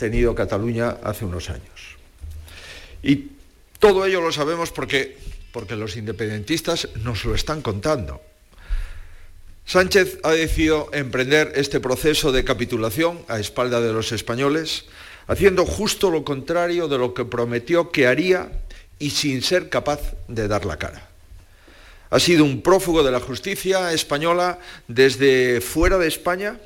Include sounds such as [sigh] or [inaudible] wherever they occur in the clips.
tenido Cataluña hace unos años. Y todo ello lo sabemos porque, porque los independentistas nos lo están contando. Sánchez ha decidido emprender este proceso de capitulación a espalda de los españoles, haciendo justo lo contrario de lo que prometió que haría y sin ser capaz de dar la cara. Ha sido un prófugo de la justicia española desde fuera de España,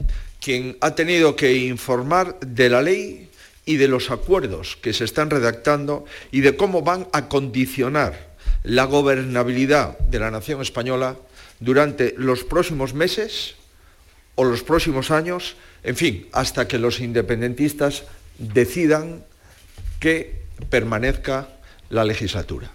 quien ha tenido que informar de la ley y de los acuerdos que se están redactando y de cómo van a condicionar la gobernabilidad de la nación española durante los próximos meses o los próximos años, en fin, hasta que los independentistas decidan que permanezca la legislatura.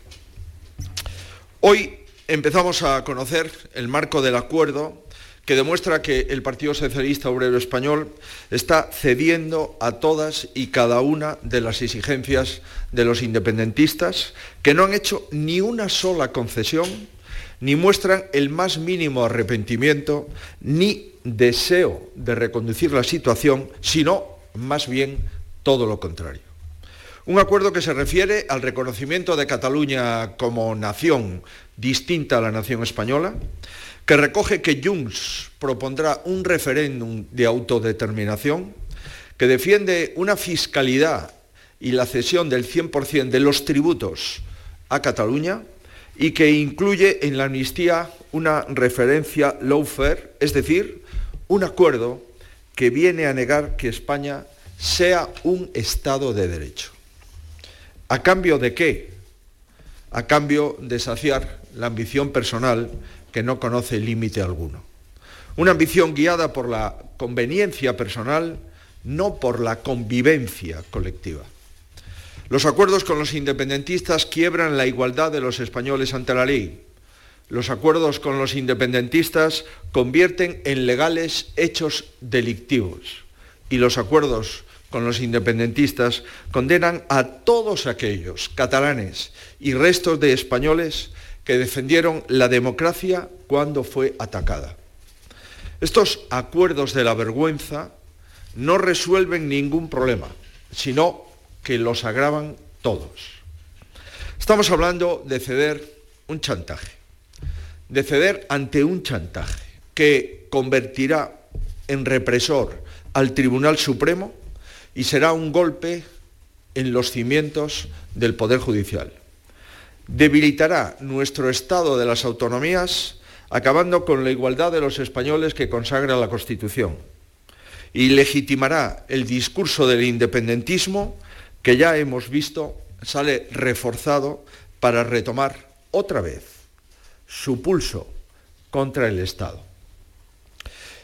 Hoy empezamos a conocer el marco del acuerdo que demuestra que el Partido Socialista Obrero Español está cediendo a todas y cada una de las exigencias de los independentistas, que no han hecho ni una sola concesión ni muestran el más mínimo arrepentimiento ni deseo de reconducir la situación, sino más bien todo lo contrario. Un acuerdo que se refiere al reconocimiento de Cataluña como nación distinta a la nación española, que recoge que Junts propondrá un referéndum de autodeterminación, que defiende una fiscalidad y la cesión del 100% de los tributos a Cataluña, y que incluye en la amnistía una referencia lawfare, es decir, un acuerdo que viene a negar que España sea un Estado de Derecho. ¿A cambio de qué? A cambio de saciar la ambición personal que no conoce límite alguno. Una ambición guiada por la conveniencia personal, no por la convivencia colectiva. Los acuerdos con los independentistas quiebran la igualdad de los españoles ante la ley. Los acuerdos con los independentistas convierten en legales hechos delictivos. Y los acuerdos con los independentistas condenan a todos aquellos catalanes y restos de españoles que defendieron la democracia cuando fue atacada. Estos acuerdos de la vergüenza no resuelven ningún problema, sino que los agravan todos. Estamos hablando de ceder un chantaje, de ceder ante un chantaje que convertirá en represor al Tribunal Supremo y será un golpe en los cimientos del Poder Judicial. Debilitará nuestro Estado de las autonomías, acabando con la igualdad de los españoles que consagra la Constitución. Y legitimará el discurso del independentismo que ya hemos visto sale reforzado para retomar otra vez su pulso contra el Estado.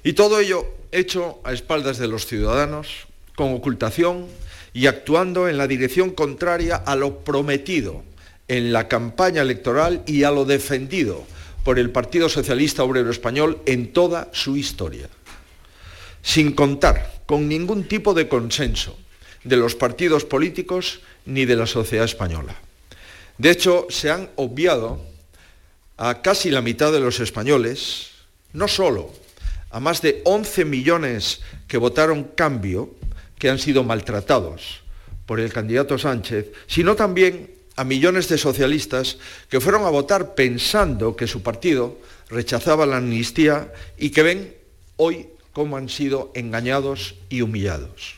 Y todo ello hecho a espaldas de los ciudadanos, con ocultación y actuando en la dirección contraria a lo prometido en la campaña electoral y a lo defendido por el Partido Socialista Obrero Español en toda su historia, sin contar con ningún tipo de consenso de los partidos políticos ni de la sociedad española. De hecho, se han obviado a casi la mitad de los españoles, no solo a más de 11 millones que votaron cambio, que han sido maltratados por el candidato Sánchez, sino también a millones de socialistas que fueron a votar pensando que su partido rechazaba la amnistía y que ven hoy cómo han sido engañados y humillados.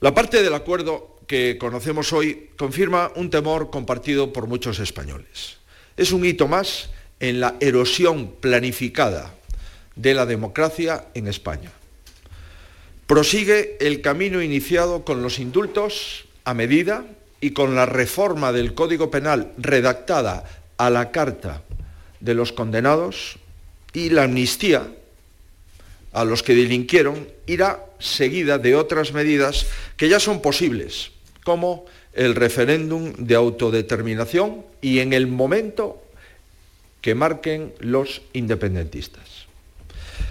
La parte del acuerdo que conocemos hoy confirma un temor compartido por muchos españoles. Es un hito más en la erosión planificada de la democracia en España. Prosigue el camino iniciado con los indultos a medida y con la reforma del Código Penal redactada a la carta de los condenados y la amnistía a los que delinquieron irá seguida de otras medidas que ya son posibles, como el referéndum de autodeterminación y en el momento que marquen los independentistas.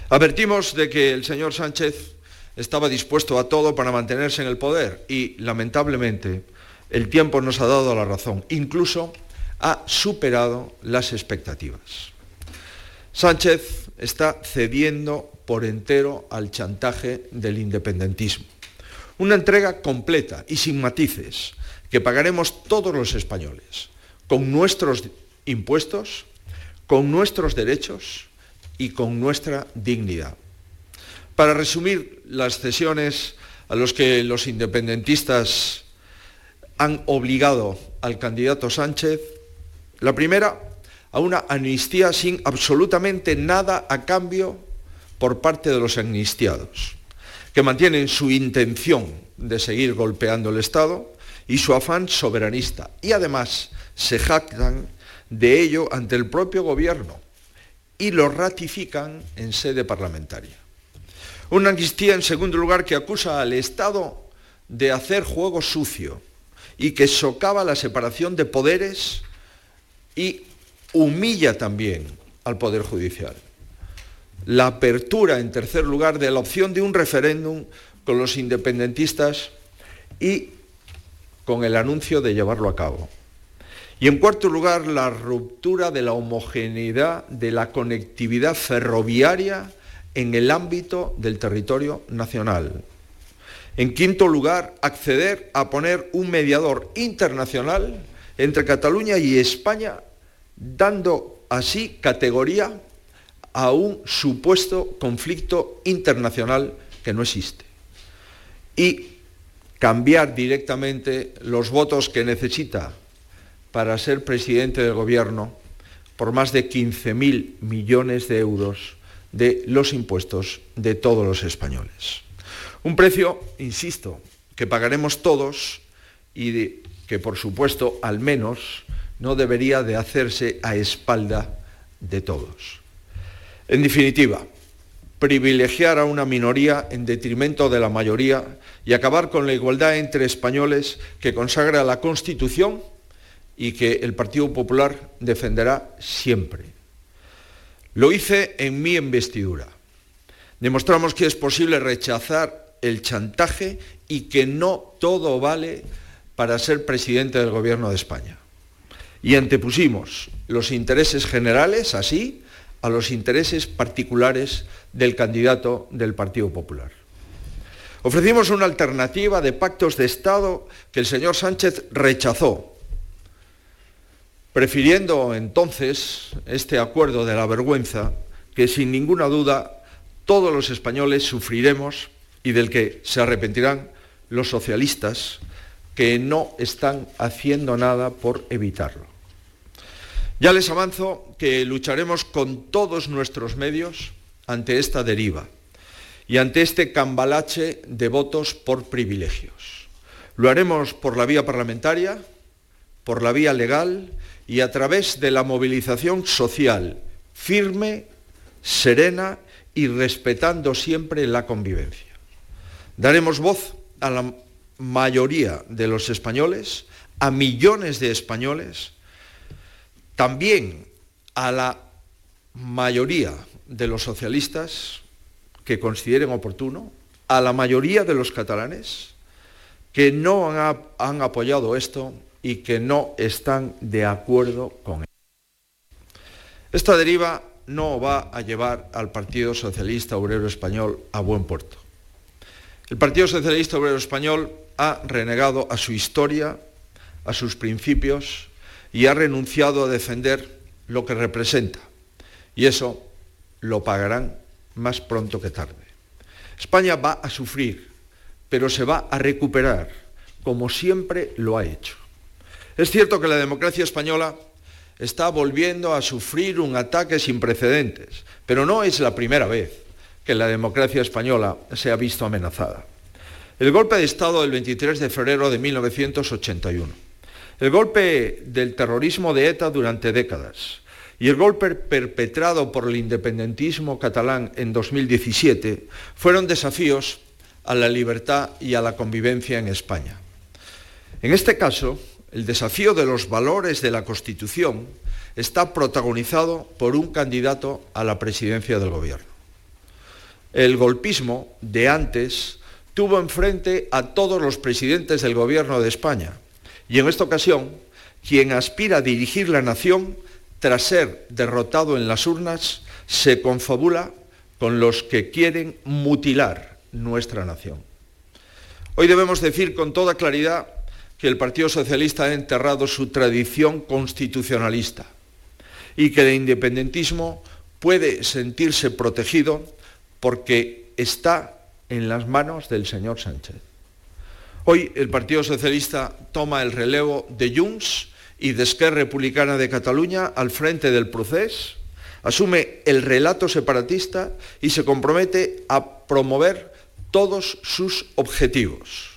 Advertimos de que el señor Sánchez estaba dispuesto a todo para mantenerse en el poder y, lamentablemente, el tiempo nos ha dado la razón. Incluso ha superado las expectativas. Sánchez está cediendo por entero al chantaje del independentismo. Una entrega completa y sin matices que pagaremos todos los españoles, con nuestros impuestos, con nuestros derechos y con nuestra dignidad. Para resumir las cesiones a los que los independentistas han obligado al candidato Sánchez, la primera, a una amnistía sin absolutamente nada a cambio por parte de los amnistiados, que mantienen su intención de seguir golpeando el Estado y su afán soberanista, y además se jactan de ello ante el propio gobierno y lo ratifican en sede parlamentaria. Una amnistía, en segundo lugar, que acusa al Estado de hacer juego sucio y que socava la separación de poderes y humilla también al Poder Judicial. La apertura, en tercer lugar, de la opción de un referéndum con los independentistas y con el anuncio de llevarlo a cabo. Y en cuarto lugar, la ruptura de la homogeneidad de la conectividad ferroviaria en el ámbito del territorio nacional. En quinto lugar, acceder a poner un mediador internacional entre Cataluña y España, dando así categoría a un supuesto conflicto internacional que no existe. Y cambiar directamente los votos que necesita para ser presidente del gobierno por más de 15.000 millones de euros de los impuestos de todos los españoles. Un precio, insisto, que pagaremos todos y que por supuesto al menos no debería de hacerse a espalda de todos. En definitiva, privilegiar a una minoría en detrimento de la mayoría y acabar con la igualdad entre españoles que consagra la Constitución y que el Partido Popular defenderá siempre. Lo hice en mi investidura. Demostramos que es posible rechazar el chantaje y que no todo vale para ser presidente del Gobierno de España. Y antepusimos los intereses generales, así, a los intereses particulares del candidato del Partido Popular. Ofrecimos una alternativa de pactos de Estado que el señor Sánchez rechazó prefiriendo entonces este acuerdo de la vergüenza que sin ninguna duda todos los españoles sufriremos y del que se arrepentirán los socialistas que no están haciendo nada por evitarlo. Ya les avanzo que lucharemos con todos nuestros medios ante esta deriva y ante este cambalache de votos por privilegios. Lo haremos por la vía parlamentaria, por la vía legal y a través de la movilización social firme, serena y respetando siempre la convivencia. Daremos voz a la mayoría de los españoles, a millones de españoles, también a la mayoría de los socialistas que consideren oportuno, a la mayoría de los catalanes que no han, apoyado esto y que no están de acuerdo con él. Esta deriva no va a llevar al Partido Socialista Obrero Español a buen puerto. El Partido Socialista Obrero Español ha renegado a su historia, a sus principios y ha renunciado a defender lo que representa. Y eso lo pagarán más pronto que tarde. España va a sufrir, pero se va a recuperar, como siempre lo ha hecho. Es cierto que la democracia española está volviendo a sufrir un ataque sin precedentes, pero no es la primera vez que la democracia española se ha visto amenazada. El golpe de Estado del 23 de febrero de 1981, el golpe del terrorismo de ETA durante décadas y el golpe perpetrado por el independentismo catalán en 2017 fueron desafíos a la libertad y a la convivencia en España. En este caso, el desafío de los valores de la Constitución está protagonizado por un candidato a la presidencia del Gobierno. El golpismo de antes tuvo enfrente a todos los presidentes del Gobierno de España y en esta ocasión quien aspira a dirigir la nación tras ser derrotado en las urnas se confabula con los que quieren mutilar nuestra nación. Hoy debemos decir con toda claridad que el Partido Socialista ha enterrado su tradición constitucionalista y que el independentismo puede sentirse protegido porque está en las manos del señor Sánchez. Hoy el Partido Socialista toma el relevo de Junts y de Esquerra Republicana de Cataluña al frente del proceso, asume el relato separatista y se compromete a promover todos sus objetivos.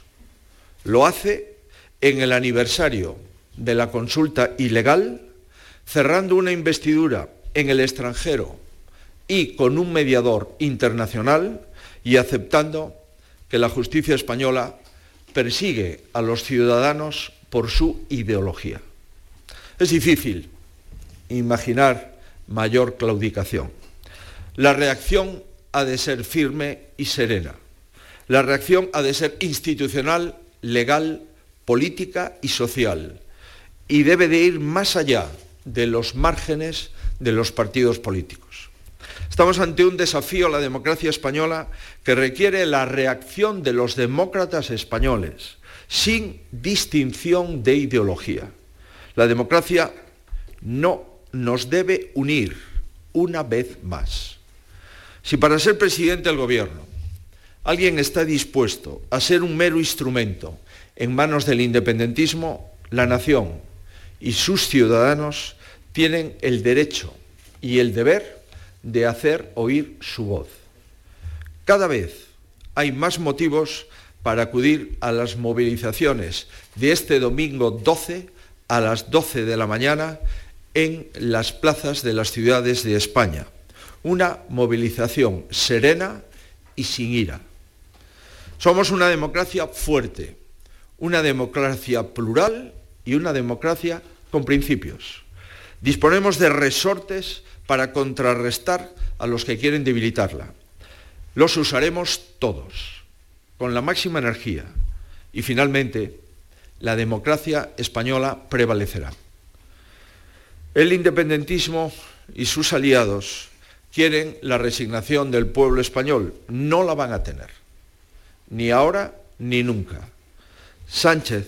Lo hace en el aniversario de la consulta ilegal, cerrando una investidura en el extranjero y con un mediador internacional y aceptando que la justicia española persigue a los ciudadanos por su ideología. Es difícil imaginar mayor claudicación. La reacción ha de ser firme y serena. La reacción ha de ser institucional, legal, política y social. Y debe de ir más allá de los márgenes de los partidos políticos. Estamos ante un desafío a la democracia española que requiere la reacción de los demócratas españoles, sin distinción de ideología. La democracia no nos debe unir una vez más. Si para ser presidente del gobierno alguien está dispuesto a ser un mero instrumento en manos del independentismo, la nación y sus ciudadanos tienen el derecho y el deber de hacer oír su voz. Cada vez hay más motivos para acudir a las movilizaciones de este domingo 12 a las 12 de la mañana en las plazas de las ciudades de España. Una movilización serena y sin ira. Somos una democracia fuerte, una democracia plural y una democracia con principios. Disponemos de resortes para contrarrestar a los que quieren debilitarla. Los usaremos todos, con la máxima energía, y finalmente la democracia española prevalecerá. El independentismo y sus aliados quieren la resignación del pueblo español. No la van a tener, ni ahora ni nunca. Sánchez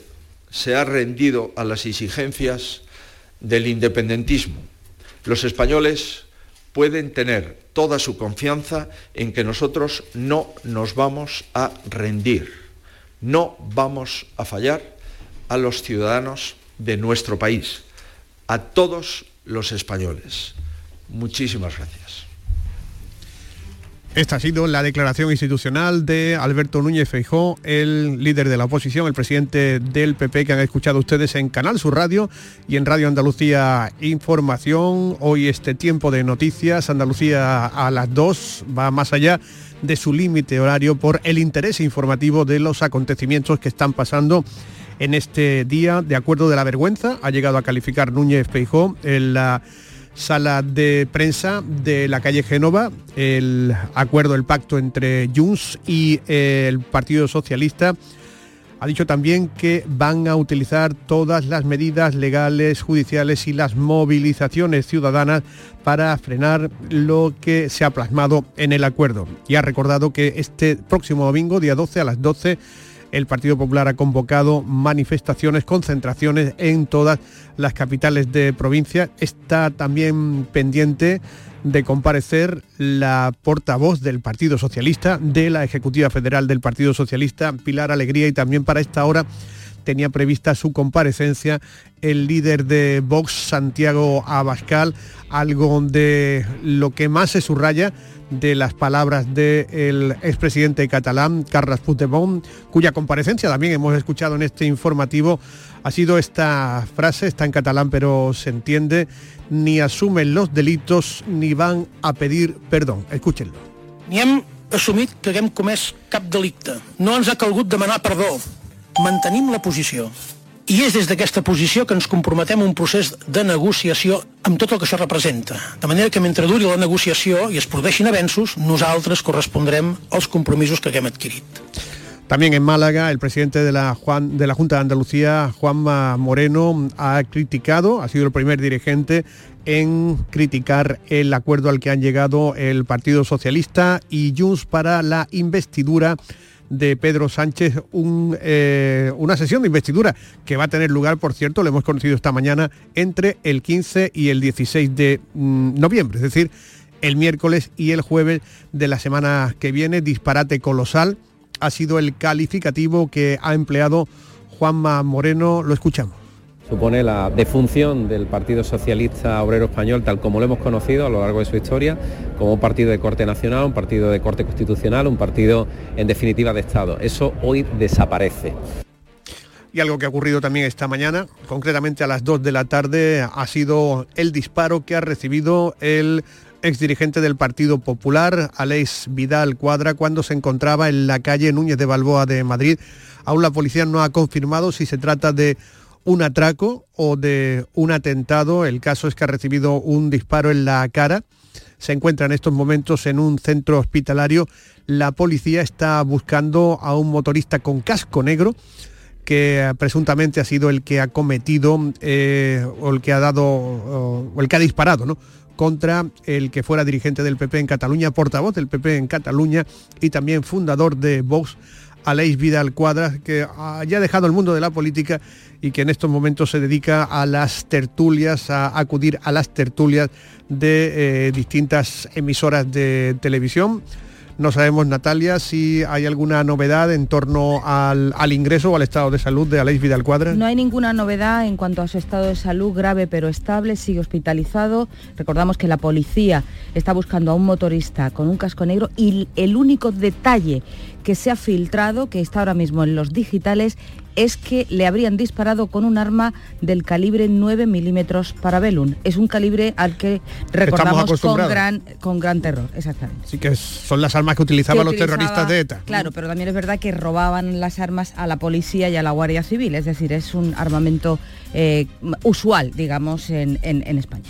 se ha rendido a las exigencias del independentismo los españoles pueden tener toda su confianza en que nosotros no nos vamos a rendir, no vamos a fallar a los ciudadanos de nuestro país, a todos los españoles. Muchísimas gracias. Esta ha sido la declaración institucional de Alberto Núñez Feijó, el líder de la oposición, el presidente del PP, que han escuchado ustedes en Canal Sur Radio y en Radio Andalucía Información. Hoy este tiempo de noticias, Andalucía a las 2, va más allá de su límite horario por el interés informativo de los acontecimientos que están pasando en este día. De acuerdo de la vergüenza, ha llegado a calificar Núñez Feijó en la sala de prensa de la calle Génova, el acuerdo, el pacto entre Junts y el Partido Socialista. Ha dicho también que van a utilizar todas las medidas legales, judiciales y las movilizaciones ciudadanas para frenar lo que se ha plasmado en el acuerdo. Y ha recordado que este próximo domingo, día 12 a las 12, el Partido Popular ha convocado manifestaciones, concentraciones en todas las capitales de provincia. Está también pendiente de comparecer la portavoz del Partido Socialista, de la Ejecutiva Federal del Partido Socialista, Pilar Alegría, y también para esta hora tenía prevista su comparecencia el líder de Vox, Santiago Abascal, algo de lo que más se subraya de las palabras del expresidente catalán, Carles Puigdemont, cuya comparecencia también hemos escuchado en este informativo, ha sido esta frase, está en catalán pero se entiende, ni asumen los delitos ni van a pedir perdón. Escúchenlo. Ni assumit que haguem comès cap delicte. No ens ha calgut demanar perdó. Mantenim la posició i és des d'aquesta posició que ens comprometem a un procés de negociació amb tot el que això representa. De manera que mentre duri la negociació i es produeixin avenços, nosaltres correspondrem als compromisos que haguem adquirit. También en Málaga, el presidente de la, Juan, de la Junta de Andalucía, Juanma Moreno, ha criticado, ha sido el primer dirigente en criticar el acuerdo al que han llegado el Partido Socialista y Junts para la investidura de Pedro Sánchez, eh, una sesión de investidura que va a tener lugar, por cierto, lo hemos conocido esta mañana, entre el 15 y el 16 de mm, noviembre, es decir, el miércoles y el jueves de la semana que viene. Disparate colosal ha sido el calificativo que ha empleado Juanma Moreno. Lo escuchamos supone la defunción del Partido Socialista Obrero Español tal como lo hemos conocido a lo largo de su historia, como un partido de corte nacional, un partido de corte constitucional, un partido en definitiva de Estado. Eso hoy desaparece. Y algo que ha ocurrido también esta mañana, concretamente a las 2 de la tarde, ha sido el disparo que ha recibido el exdirigente del Partido Popular, Aleix Vidal Cuadra, cuando se encontraba en la calle Núñez de Balboa de Madrid. Aún la policía no ha confirmado si se trata de un atraco o de un atentado. El caso es que ha recibido un disparo en la cara. Se encuentra en estos momentos en un centro hospitalario. La policía está buscando a un motorista con casco negro que presuntamente ha sido el que ha cometido eh, o el que ha dado o, el que ha disparado, ¿no? contra el que fuera dirigente del PP en Cataluña, portavoz del PP en Cataluña y también fundador de Vox, Aleix Vidal Cuadras, que ya ha dejado el mundo de la política y que en estos momentos se dedica a las tertulias, a acudir a las tertulias de eh, distintas emisoras de televisión. No sabemos, Natalia, si hay alguna novedad en torno al, ingreso o al estado de salud de Aleix Vidal Cuadras. No hay ninguna novedad en cuanto a su estado de salud grave pero estable, sigue hospitalizado. Recordamos que la policía está buscando a un motorista con un casco negro y el único detalle que se ha filtrado, que está ahora mismo en los digitales, es que le habrían disparado con un arma del calibre 9 milímetros para Belun. Es un calibre al que recordamos con gran, con gran terror, exactamente. Sí que son las armas que utilizaban los terroristas de ETA. Claro, pero también es verdad que robaban las armas a la policía y a la Guardia Civil, es decir, es un armamento eh, usual, digamos, en, en España.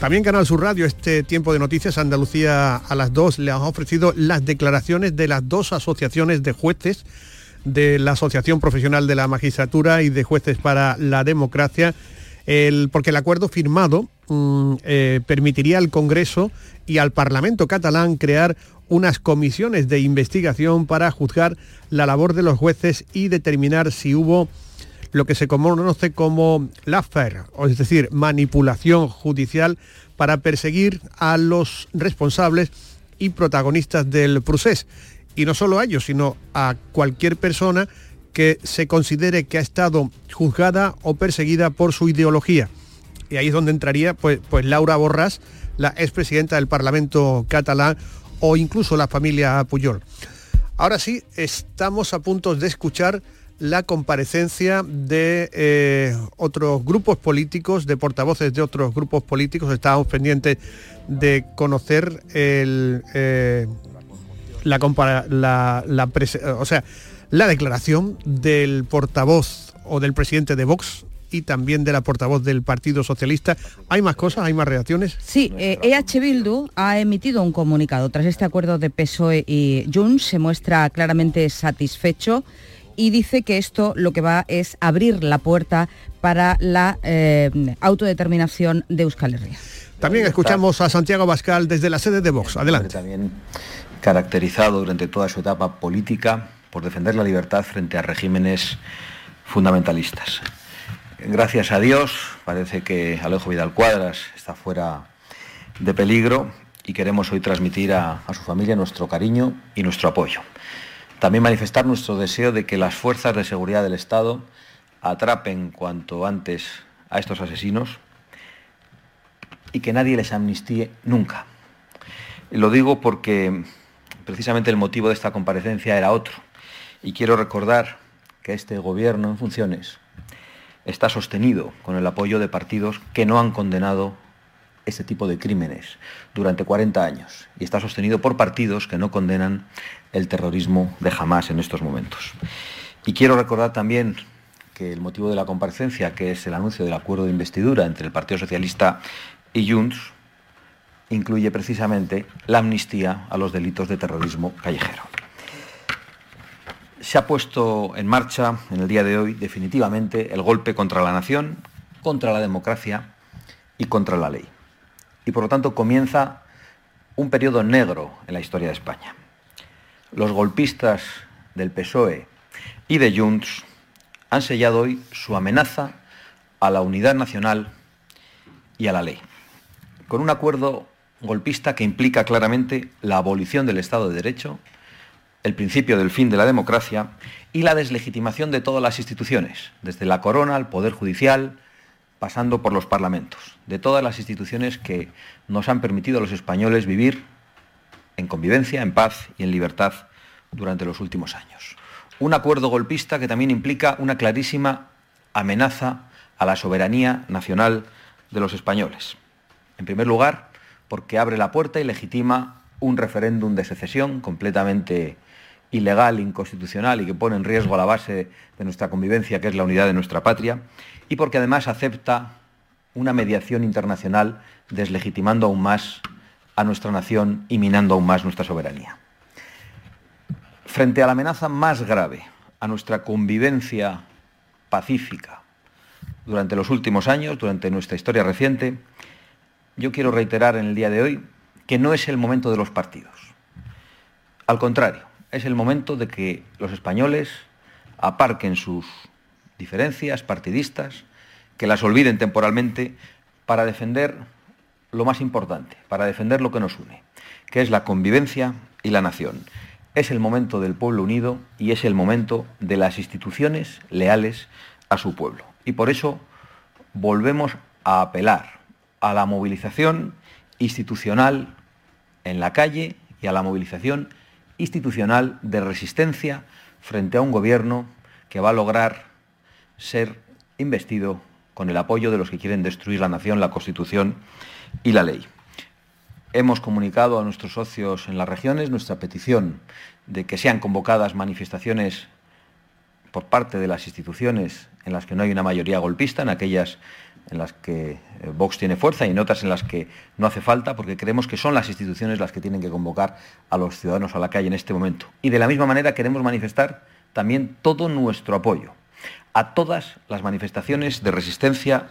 También Canal Sur Radio, este tiempo de noticias, Andalucía a las 2, le ha ofrecido las declaraciones de las dos asociaciones de jueces de la Asociación Profesional de la Magistratura y de Jueces para la Democracia, porque el acuerdo firmado mm, eh, permitiría al Congreso y al Parlamento catalán crear unas comisiones de investigación para juzgar la labor de los jueces y determinar si hubo lo que se conoce como lawfare, es decir, manipulación judicial para perseguir a los responsables y protagonistas del procés y no solo a ellos, sino a cualquier persona que se considere que ha estado juzgada o perseguida por su ideología. Y ahí es donde entraría pues, pues Laura Borràs, la expresidenta del Parlamento catalán, o incluso la familia Puyol. Ahora sí, estamos a punto de escuchar la comparecencia de eh, otros grupos políticos, de portavoces de otros grupos políticos. Estábamos pendientes de conocer eh, la, la, o sea, la declaración del portavoz o del presidente de Vox y también de la portavoz del Partido Socialista. ¿Hay más cosas? ¿Hay más reacciones? Sí, EH e Bildu ha emitido un comunicado. Tras este acuerdo de PSOE y Junts se muestra claramente satisfecho y dice que esto lo que va es abrir la puerta para la eh, autodeterminación de Euskal Herria. También escuchamos a Santiago Bascal desde la sede de Vox. Adelante caracterizado durante toda su etapa política por defender la libertad frente a regímenes fundamentalistas. Gracias a Dios, parece que Alejo Vidal Cuadras está fuera de peligro y queremos hoy transmitir a, su familia nuestro cariño y nuestro apoyo. También manifestar nuestro deseo de que las fuerzas de seguridad del Estado atrapen cuanto antes a estos asesinos y que nadie les amnistíe nunca. lo digo porque precisamente el motivo de esta comparecencia era otro. Y quiero recordar que este gobierno en funciones está sostenido con el apoyo de partidos que no han condenado este tipo de crímenes durante 40 años y está sostenido por partidos que no condenan el terrorismo de Hamas en estos momentos. Y quiero recordar también que el motivo de la comparecencia, que es el anuncio del acuerdo de investidura entre el Partido Socialista y Junts, incluye precisamente la amnistía a los delitos de terrorismo callejero. Se ha puesto en marcha en el día de hoy definitivamente el golpe contra la nación, contra la democracia y contra la ley. Y por lo tanto comienza un periodo negro en la historia de España. Los golpistas del PSOE y de Junts han sellado hoy su amenaza a la unidad nacional y a la ley, con un acuerdo golpista que implica claramente la abolición del Estado de Derecho, el principio del fin de la democracia y la deslegitimación de todas las instituciones, desde la corona al Poder Judicial, pasando por los parlamentos, de todas las instituciones que nos han permitido a los españoles vivir en convivencia, en paz y en libertad durante los últimos años. Un acuerdo golpista que también implica una clarísima amenaza a la soberanía nacional de los españoles. En primer lugar, porque abre la puerta y legitima un referéndum de secesión completamente ilegal, inconstitucional y que pone en riesgo la base de nuestra convivencia, que es la unidad de nuestra patria, y porque además acepta una mediación internacional deslegitimando aún más a nuestra nación y minando aún más nuestra soberanía. Frente a la amenaza más grave a nuestra convivencia pacífica durante los últimos años, durante nuestra historia reciente, yo quiero reiterar en el día de hoy que no es el momento de los partidos. Al contrario, es el momento de que los españoles aparquen sus diferencias partidistas, que las olviden temporalmente para defender lo más importante, para defender lo que nos une, que es la convivencia y la nación. Es el momento del pueblo unido y es el momento de las instituciones leales a su pueblo. Y por eso volvemos a apelar a la movilización institucional en la calle y a la movilización institucional de resistencia frente a un gobierno que va a lograr ser investido con el apoyo de los que quieren destruir la nación, la Constitución y la ley. Hemos comunicado a nuestros socios en las regiones nuestra petición de que sean convocadas manifestaciones por parte de las instituciones en las que no hay una mayoría golpista, en aquellas en las que eh, Vox tiene fuerza y en otras en las que no hace falta, porque creemos que son las instituciones las que tienen que convocar a los ciudadanos a la calle en este momento. Y de la misma manera queremos manifestar también todo nuestro apoyo a todas las manifestaciones de resistencia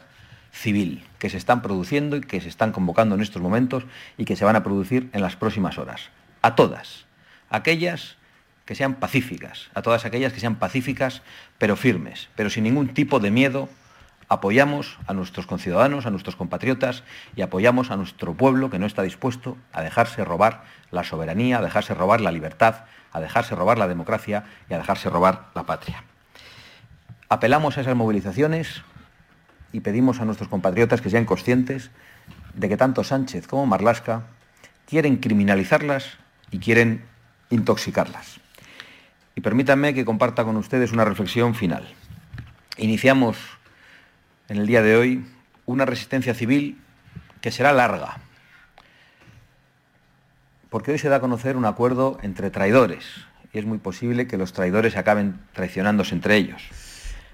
civil que se están produciendo y que se están convocando en estos momentos y que se van a producir en las próximas horas. A todas. Aquellas que sean pacíficas, a todas aquellas que sean pacíficas pero firmes, pero sin ningún tipo de miedo apoyamos a nuestros conciudadanos, a nuestros compatriotas y apoyamos a nuestro pueblo que no está dispuesto a dejarse robar la soberanía, a dejarse robar la libertad, a dejarse robar la democracia y a dejarse robar la patria. Apelamos a esas movilizaciones y pedimos a nuestros compatriotas que sean conscientes de que tanto Sánchez como Marlasca quieren criminalizarlas y quieren intoxicarlas. Y permítanme que comparta con ustedes una reflexión final. Iniciamos en el día de hoy una resistencia civil que será larga, porque hoy se da a conocer un acuerdo entre traidores y es muy posible que los traidores acaben traicionándose entre ellos.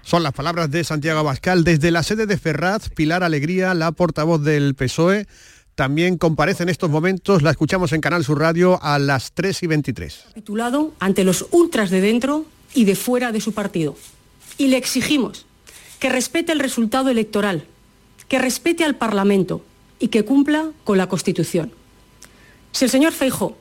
Son las palabras de Santiago Abascal desde la sede de Ferraz, Pilar Alegría, la portavoz del PSOE. También comparece en estos momentos, la escuchamos en Canal Sur Radio a las 3 y 23. Titulado ante los ultras de dentro y de fuera de su partido. Y le exigimos que respete el resultado electoral, que respete al Parlamento y que cumpla con la Constitución. Si el señor Feijó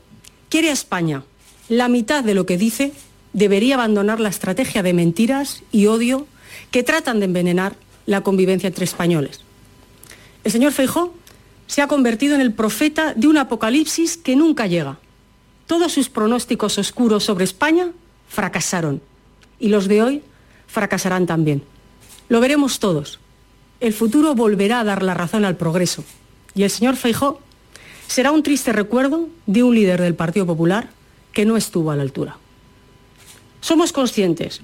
quiere a España la mitad de lo que dice, debería abandonar la estrategia de mentiras y odio que tratan de envenenar la convivencia entre españoles. El señor Feijó se ha convertido en el profeta de un apocalipsis que nunca llega. Todos sus pronósticos oscuros sobre España fracasaron y los de hoy fracasarán también. Lo veremos todos. El futuro volverá a dar la razón al progreso. Y el señor Feijó será un triste recuerdo de un líder del Partido Popular que no estuvo a la altura. Somos conscientes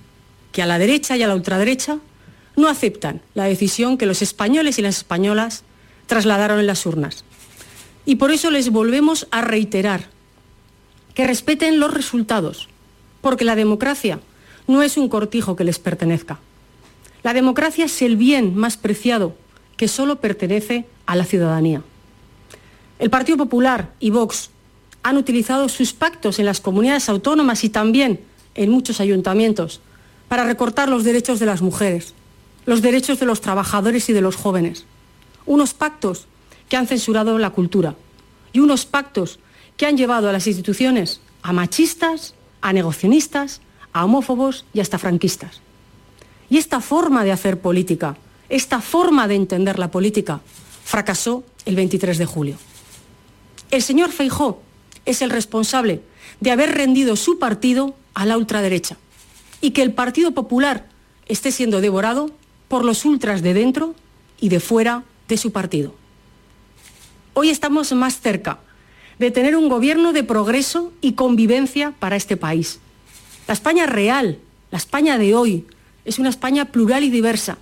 que a la derecha y a la ultraderecha no aceptan la decisión que los españoles y las españolas trasladaron en las urnas. Y por eso les volvemos a reiterar que respeten los resultados, porque la democracia no es un cortijo que les pertenezca. La democracia es el bien más preciado que solo pertenece a la ciudadanía. El Partido Popular y Vox han utilizado sus pactos en las comunidades autónomas y también en muchos ayuntamientos para recortar los derechos de las mujeres, los derechos de los trabajadores y de los jóvenes. Unos pactos que han censurado la cultura y unos pactos que han llevado a las instituciones a machistas, a negocionistas, a homófobos y hasta franquistas. Y esta forma de hacer política, esta forma de entender la política, fracasó el 23 de julio. El señor Feijó es el responsable de haber rendido su partido a la ultraderecha y que el Partido Popular esté siendo devorado por los ultras de dentro y de fuera de su partido. Hoy estamos más cerca de tener un gobierno de progreso y convivencia para este país. La España real, la España de hoy, es una España plural y diversa,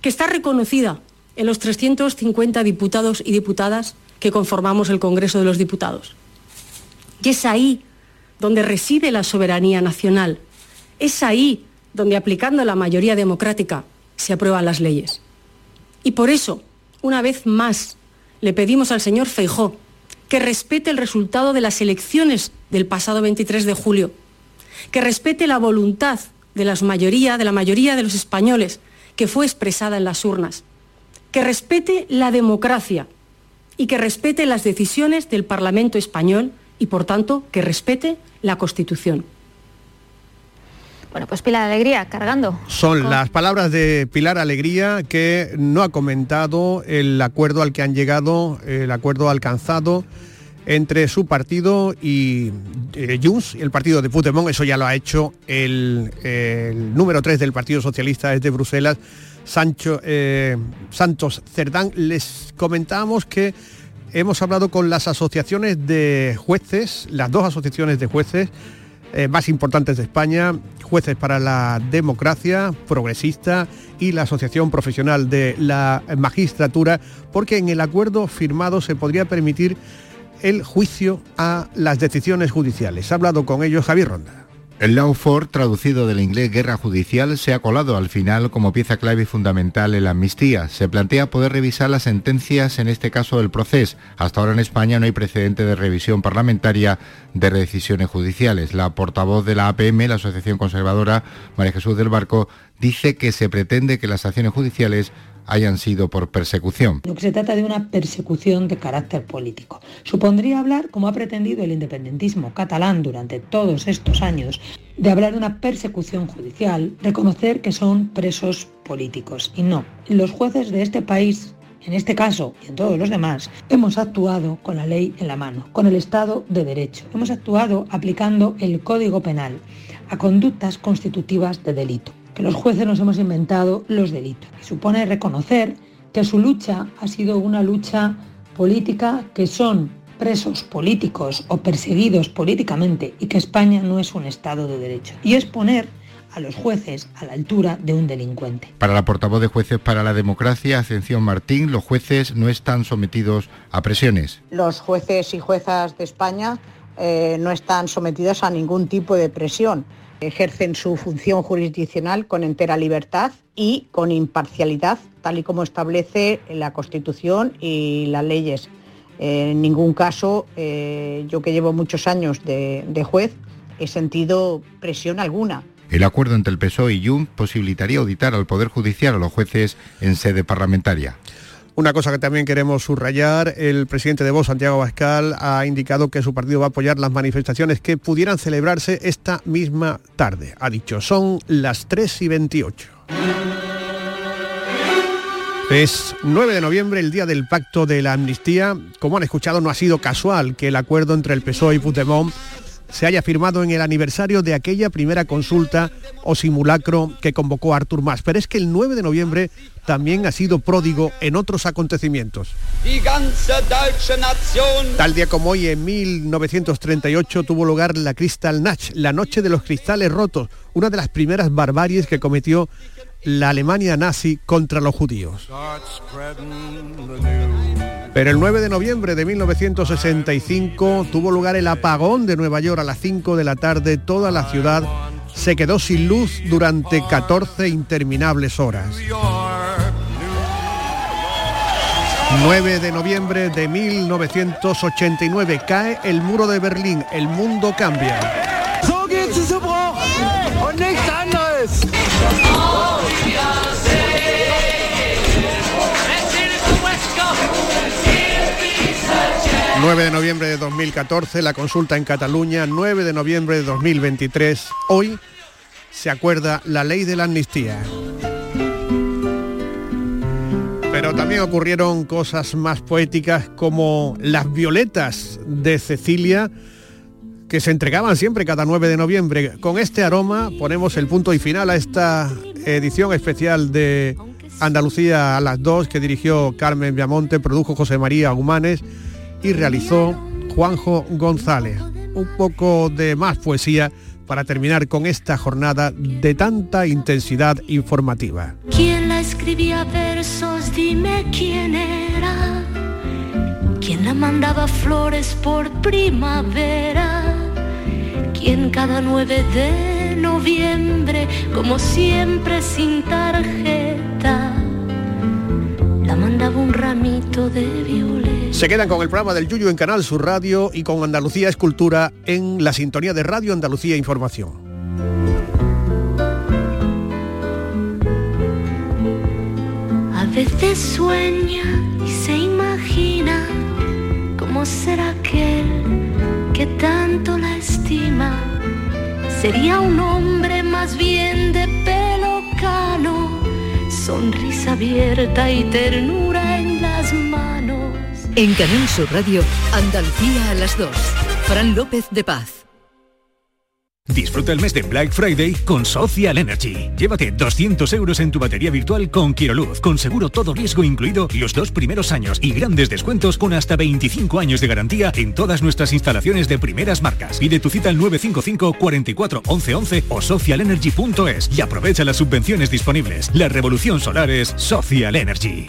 que está reconocida en los 350 diputados y diputadas que conformamos el Congreso de los Diputados. Y es ahí donde reside la soberanía nacional. Es ahí donde, aplicando la mayoría democrática, se aprueban las leyes. Y por eso, una vez más, le pedimos al señor Feijó que respete el resultado de las elecciones del pasado 23 de julio, que respete la voluntad de, las mayoría, de la mayoría de los españoles que fue expresada en las urnas, que respete la democracia y que respete las decisiones del Parlamento español y, por tanto, que respete la Constitución. Bueno, pues Pilar Alegría, cargando. Son las palabras de Pilar Alegría que no ha comentado el acuerdo al que han llegado, el acuerdo alcanzado entre su partido y eh, el partido de Puigdemont, eso ya lo ha hecho el, número 3 del Partido Socialista desde Bruselas, Sancho, eh, Santos Cerdán. Les comentábamos que hemos hablado con las asociaciones de jueces, las dos asociaciones de jueces eh, más importantes de España, Jueces para la Democracia, Progresista y la Asociación Profesional de la Magistratura, porque en el acuerdo firmado se podría permitir el juicio a las decisiones judiciales. Ha hablado con ellos Javier Ronda. El Lawford, traducido del inglés guerra judicial, se ha colado al final como pieza clave y fundamental en la amnistía. Se plantea poder revisar las sentencias, en este caso del proceso. Hasta ahora en España no hay precedente de revisión parlamentaria de decisiones judiciales. La portavoz de la APM, la Asociación Conservadora, María Jesús del Barco, dice que se pretende que las acciones judiciales hayan sido por persecución. Lo que se trata de una persecución de carácter político. Supondría hablar, como ha pretendido el independentismo catalán durante todos estos años, de hablar de una persecución judicial, reconocer que son presos políticos. Y no, los jueces de este país en este caso y en todos los demás, hemos actuado con la ley en la mano, con el Estado de Derecho. Hemos actuado aplicando el Código Penal a conductas constitutivas de delito que los jueces nos hemos inventado los delitos. Y supone reconocer que su lucha ha sido una lucha política, que son presos políticos o perseguidos políticamente y que España no es un Estado de Derecho. Y es poner a los jueces a la altura de un delincuente. Para la portavoz de Jueces para la Democracia, Ascensión Martín, los jueces no están sometidos a presiones. Los jueces y juezas de España eh, no están sometidos a ningún tipo de presión ejercen su función jurisdiccional con entera libertad y con imparcialidad, tal y como establece la Constitución y las leyes. En ningún caso, eh, yo que llevo muchos años de, juez, he sentido presión alguna. El acuerdo entre el PSOE y Jun posibilitaría auditar al Poder Judicial a los jueces en sede parlamentaria. Una cosa que también queremos subrayar, el presidente de Vox, Santiago Bascal, ha indicado que su partido va a apoyar las manifestaciones que pudieran celebrarse esta misma tarde. Ha dicho, son las 3 y 28. Es 9 de noviembre, el día del pacto de la amnistía. Como han escuchado, no ha sido casual que el acuerdo entre el PSOE y Puigdemont se haya firmado en el aniversario de aquella primera consulta o simulacro que convocó Artur Mas. Pero es que el 9 de noviembre también ha sido pródigo en otros acontecimientos. Tal día como hoy, en 1938, tuvo lugar la Kristallnacht, la noche de los cristales rotos, una de las primeras barbaries que cometió la Alemania nazi contra los judíos. Pero el 9 de noviembre de 1965 tuvo lugar el apagón de Nueva York a las 5 de la tarde. Toda la ciudad se quedó sin luz durante 14 interminables horas. 9 de noviembre de 1989 cae el muro de Berlín, el mundo cambia. 9 de noviembre de 2014, la consulta en Cataluña, 9 de noviembre de 2023. Hoy se acuerda la ley de la amnistía. Pero también ocurrieron cosas más poéticas como las violetas de Cecilia, que se entregaban siempre cada 9 de noviembre. Con este aroma ponemos el punto y final a esta edición especial de Andalucía a las 2 que dirigió Carmen Viamonte, produjo José María Humanes y realizó Juanjo González. Un poco de más poesía para terminar con esta jornada de tanta intensidad informativa. ¿Quién la escribía versos? Dime quién era. ¿Quién la mandaba flores por primavera? ¿Quién cada 9 de noviembre, como siempre sin tarjeta, la mandaba un ramito de violetas? Se quedan con el programa del Yuyu en Canal Sur Radio y con Andalucía Escultura en la sintonía de Radio Andalucía Información. A veces sueña y se imagina cómo será aquel que tanto la estima. Sería un hombre más bien de pelo cano, sonrisa abierta y ternura en las manos. En Canal Sur Radio, Andalucía a las 2. Fran López de Paz. Disfruta el mes de Black Friday con Social Energy. Llévate 200 euros en tu batería virtual con Quiroluz, con seguro todo riesgo incluido los dos primeros años y grandes descuentos con hasta 25 años de garantía en todas nuestras instalaciones de primeras marcas. Pide tu cita al 955 44 11 11 o socialenergy.es y aprovecha las subvenciones disponibles. La revolución solar es Social Energy.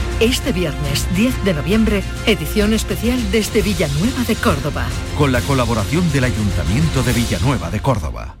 Este viernes 10 de noviembre, edición especial desde Villanueva de Córdoba. Con la colaboración del Ayuntamiento de Villanueva de Córdoba.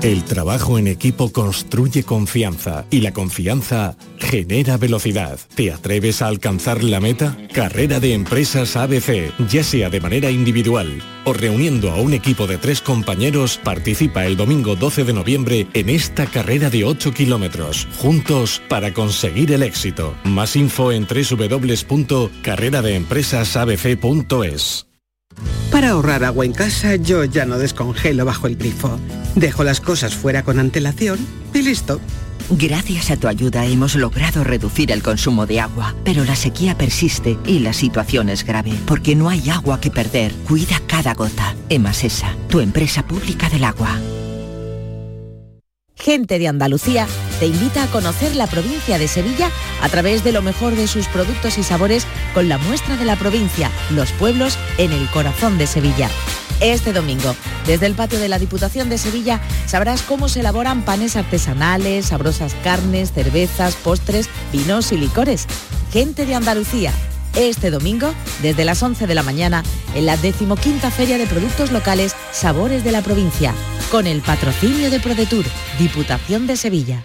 El trabajo en equipo construye confianza y la confianza genera velocidad. ¿Te atreves a alcanzar la meta? Carrera de Empresas ABC, ya sea de manera individual o reuniendo a un equipo de tres compañeros, participa el domingo 12 de noviembre en esta carrera de 8 kilómetros, juntos para conseguir el éxito. Más info en www.carreradeempresasabc.es. Para ahorrar agua en casa yo ya no descongelo bajo el grifo. Dejo las cosas fuera con antelación y listo. Gracias a tu ayuda hemos logrado reducir el consumo de agua, pero la sequía persiste y la situación es grave, porque no hay agua que perder. Cuida cada gota. Emasesa, tu empresa pública del agua. Gente de Andalucía te invita a conocer la provincia de Sevilla a través de lo mejor de sus productos y sabores con la muestra de la provincia, los pueblos en el corazón de Sevilla. Este domingo, desde el patio de la Diputación de Sevilla, sabrás cómo se elaboran panes artesanales, sabrosas carnes, cervezas, postres, vinos y licores. Gente de Andalucía, este domingo, desde las 11 de la mañana, en la decimoquinta Feria de Productos Locales Sabores de la Provincia, con el patrocinio de ProDetour, Diputación de Sevilla.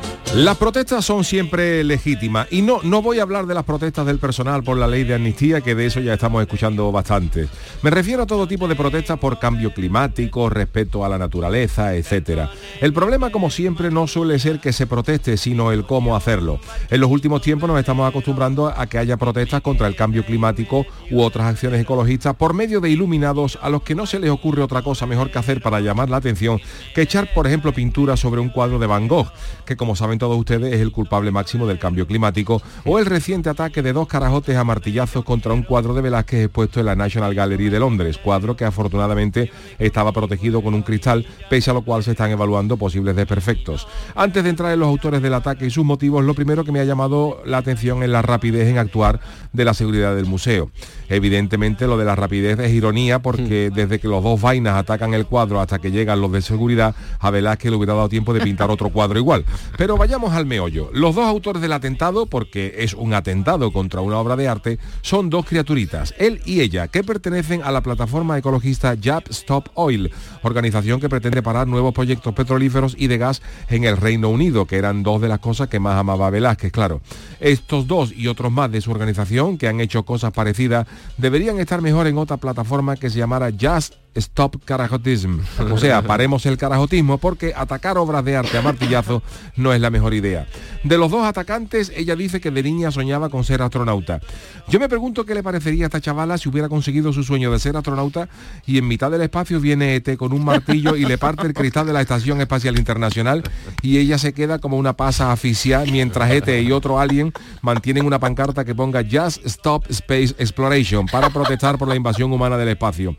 Las protestas son siempre legítimas y no, no voy a hablar de las protestas del personal por la ley de amnistía, que de eso ya estamos escuchando bastante. Me refiero a todo tipo de protestas por cambio climático, respeto a la naturaleza, etc. El problema, como siempre, no suele ser que se proteste, sino el cómo hacerlo. En los últimos tiempos nos estamos acostumbrando a que haya protestas contra el cambio climático u otras acciones ecologistas por medio de iluminados a los que no se les ocurre otra cosa mejor que hacer para llamar la atención que echar, por ejemplo, pintura sobre un cuadro de Van Gogh, que como saben todos ustedes es el culpable máximo del cambio climático, o el reciente ataque de dos carajotes a martillazos contra un cuadro de Velázquez expuesto en la National Gallery de Londres, cuadro que afortunadamente estaba protegido con un cristal, pese a lo cual se están evaluando posibles desperfectos. Antes de entrar en los autores del ataque y sus motivos, lo primero que me ha llamado la atención es la rapidez en actuar de la seguridad del museo. Evidentemente lo de la rapidez es ironía porque desde que los dos vainas atacan el cuadro hasta que llegan los de seguridad, a Velázquez le hubiera dado tiempo de pintar otro cuadro igual. Pero vayamos al meollo. Los dos autores del atentado, porque es un atentado contra una obra de arte, son dos criaturitas, él y ella, que pertenecen a la plataforma ecologista Jab Stop Oil, organización que pretende parar nuevos proyectos petrolíferos y de gas en el Reino Unido, que eran dos de las cosas que más amaba Velázquez, claro. Estos dos y otros más de su organización, que han hecho cosas parecidas, deberían estar mejor en otra plataforma que se llamara Just Stop Carajotism. O sea, paremos el carajotismo porque atacar obras de arte a martillazo no es la mejor idea. De los dos atacantes, ella dice que de niña soñaba con ser astronauta. Yo me pregunto qué le parecería a esta chavala si hubiera conseguido su sueño de ser astronauta y en mitad del espacio viene ET con un martillo y le parte el cristal de la Estación Espacial Internacional y ella se queda como una pasa asfixiada mientras ET y otro alien mantienen una pancarta que ponga Just Stop Space Exploration para protestar por la invasión humana del espacio.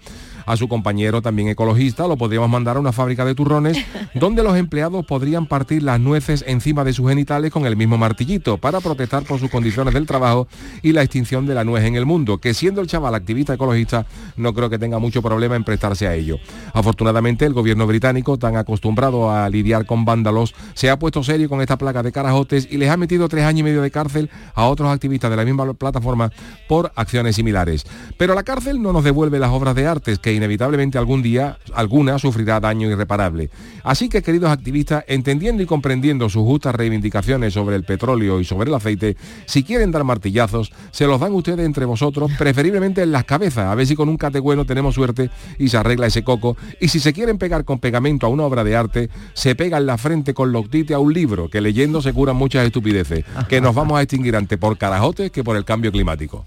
A su compañero también ecologista, lo podríamos mandar a una fábrica de turrones [laughs] donde los empleados podrían partir las nueces encima de sus genitales con el mismo martillito para protestar por sus condiciones del trabajo y la extinción de la nuez en el mundo, que siendo el chaval activista ecologista no creo que tenga mucho problema en prestarse a ello. Afortunadamente el gobierno británico, tan acostumbrado a lidiar con vándalos, se ha puesto serio con esta placa de carajotes y les ha metido tres años y medio de cárcel a otros activistas de la misma plataforma por acciones similares. Pero la cárcel no nos devuelve las obras de artes, que inevitablemente algún día alguna sufrirá daño irreparable. Así que, queridos activistas, entendiendo y comprendiendo sus justas reivindicaciones sobre el petróleo y sobre el aceite, si quieren dar martillazos, se los dan ustedes entre vosotros, preferiblemente en las cabezas, a ver si con un cate bueno tenemos suerte y se arregla ese coco. Y si se quieren pegar con pegamento a una obra de arte, se pega en la frente con loctite a un libro, que leyendo se curan muchas estupideces, que nos vamos a extinguir ante por carajotes que por el cambio climático.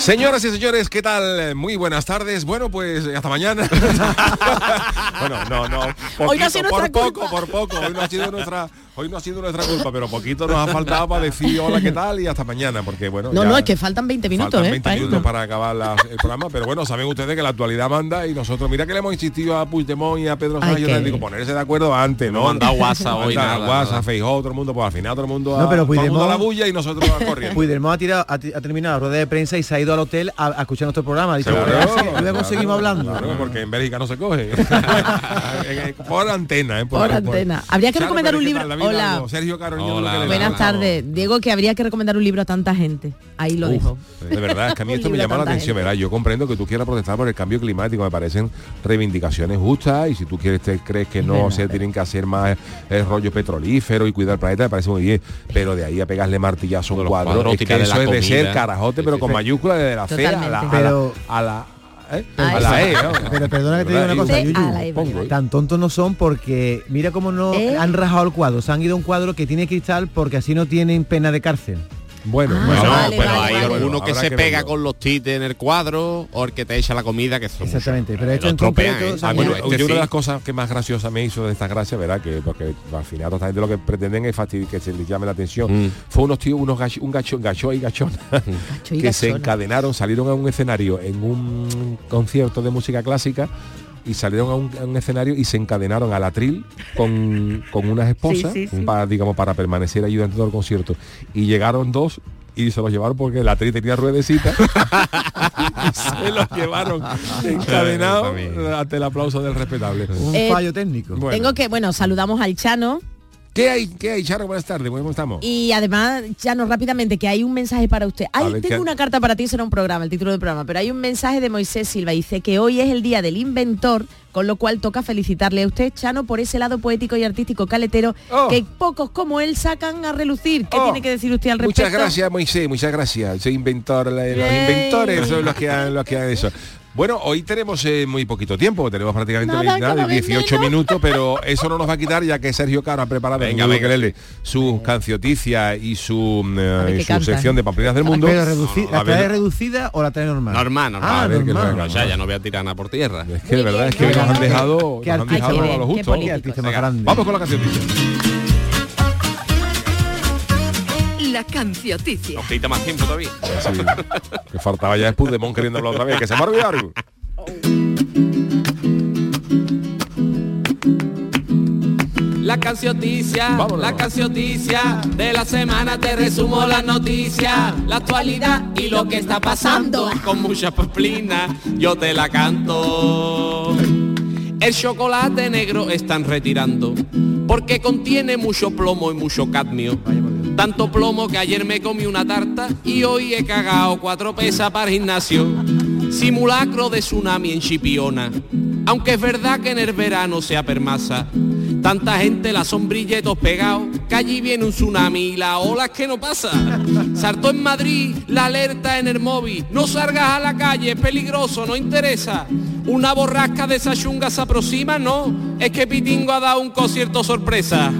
Señoras y señores, ¿qué tal? Muy buenas tardes. Bueno, pues hasta mañana. [laughs] bueno, no, no. Hoy no ha sido por nuestra poco, por poco. Hoy no ha sido nuestra, hoy no ha sido nuestra culpa, pero poquito nos ha faltado para decir hola, ¿qué tal? Y hasta mañana, porque bueno. No, ya no, es que faltan 20 minutos, faltan ¿eh? 20 para minutos irnos. para acabar la- el programa, pero bueno, saben ustedes que la actualidad manda y nosotros, mira que le hemos insistido a Puigdemont y a Pedro Sánchez, yo que- les digo, ponerse de acuerdo antes, ¿no? Dado WhatsApp hoy, Mandan nada, WhatsApp, nada. Feijóo, todo el mundo, pues al final todo el mundo No, pero todo el mundo a la bulla y nosotros a corriendo. Puigdemont ha, tirado, ha, ti- ha terminado la rueda de prensa y se ha ido al hotel a, a escuchar nuestro programa. Dicho, "Luego se- luego claro, seguimos hablando. claro, porque en Bélgica no se coge. [laughs] por antena, ¿eh? Por antena. Habría que Charo recomendar un Pérez, ¿qué libro. tal, David Hola. Algo? Sergio Carolina. Hola, le Buenas tardes. Diego, que habría que recomendar un libro a tanta gente. Ahí lo Uf, dejo. De verdad, es que a mí [laughs] Un esto me llama la atención. ¿verdad? Yo comprendo que tú quieras protestar por el cambio climático, me parecen reivindicaciones justas y si tú quieres te crees que no verdad, se tienen que hacer más el rollo petrolífero y cuidar el planeta, me parece muy bien, pero de ahí a pegarle martillazo a un cuadro, es que eso la es de ser carajote, pero con sí. Mayúscula de la C a la, a la, Pero- a la, ¿eh? A la E, ¿no? Pero perdona que te diga una cosa, Yuyu. E, Pongo. Tan tontos no son porque mira cómo no ¿Eh? han rajado el cuadro. Se han ido a un cuadro que tiene cristal porque así no tienen pena de cárcel. Bueno, Ah, bueno, No, vale, pero vale, hay vale. alguno que habrá se pega verlo. con los tites en el cuadro o el que te echa la comida que son Exactamente, muchos. pero esto Los en concreto, ¿eh? Ah, bueno, Este yo una de las cosas que más graciosa me hizo de esta gracia, ¿verdad? Que porque al final toda esta gente lo que pretenden es fastidiar que se les llame la atención. Mm. Fue unos tíos, unos gacho, un gacho, [laughs] gacho y gachona, Gacho y que se encadenaron, salieron a un escenario en un concierto de música clásica y salieron a un, a un escenario y se encadenaron al atril con, con unas esposas Sí, sí, sí. para digamos para permanecer ahí durante todo el concierto y llegaron dos y se los llevaron porque el atril tenía ruedecita y [laughs] [laughs] se los llevaron [laughs] encadenados ante el aplauso del respetable Un Eh, fallo técnico. Bueno. Tengo que, bueno, saludamos al Chano ¿Qué hay? ¿Qué hay, Charo? Buenas tardes, ¿cómo estamos? y además, Chano, rápidamente, que hay un mensaje para usted. Ay, ver, tengo una carta para ti, será un programa, el título del programa, pero hay un mensaje de Moisés Silva, dice que hoy es el día del inventor, con lo cual toca felicitarle a usted, Chano, por ese lado poético y artístico caletero Oh. que pocos como él sacan a relucir. ¿Qué Oh. tiene que decir usted al respecto? Muchas gracias, Moisés, muchas gracias. Soy inventor, los inventores son los que han, los que han eso. Bueno, hoy tenemos eh, muy poquito tiempo, tenemos prácticamente Nada, 20, cada vez 18 menos. minutos, pero [laughs] eso no nos va a quitar ya que Sergio Caro ha preparado Venga, en venga. ukelele sus cancioticias y su, eh, ver y su sección de Pamplinas del Mundo. Pero reduci- A ¿La trae reducida o la trae normal? Normal, normal. Ah, A ver, normal. venga, O sea, ya no voy a tirar nada por tierra. Es que de verdad bien, es que nos han dejado, nos han dejado qué a lo justo. qué Qué artista más Venga, grande. Vamos con la canción. La cancioticia. Nos quita más tiempo todavía. Sí, que faltaba ya es Puigdemont queriendo hablar otra vez, que se me ha olvidado. La cancioticia, Vámonos. la cancioticia de la semana te resumo las noticias, la actualidad y lo que está pasando. Con mucha pamplina yo te la canto. El chocolate negro están retirando porque contiene mucho plomo y mucho cadmio. Tanto plomo que ayer me comí una tarta y hoy he cagado cuatro pesas para gimnasio. Simulacro de tsunami en Chipiona. Aunque es verdad que en el verano se apermasa. Tanta gente la sombrilletos pegados, que allí viene un tsunami y la ola es que no pasa. Saltó en Madrid la alerta en el móvil. No salgas a la calle, es peligroso, no interesa. Una borrasca de esa chunga se aproxima, no. Es que Pitingo ha dado un concierto sorpresa.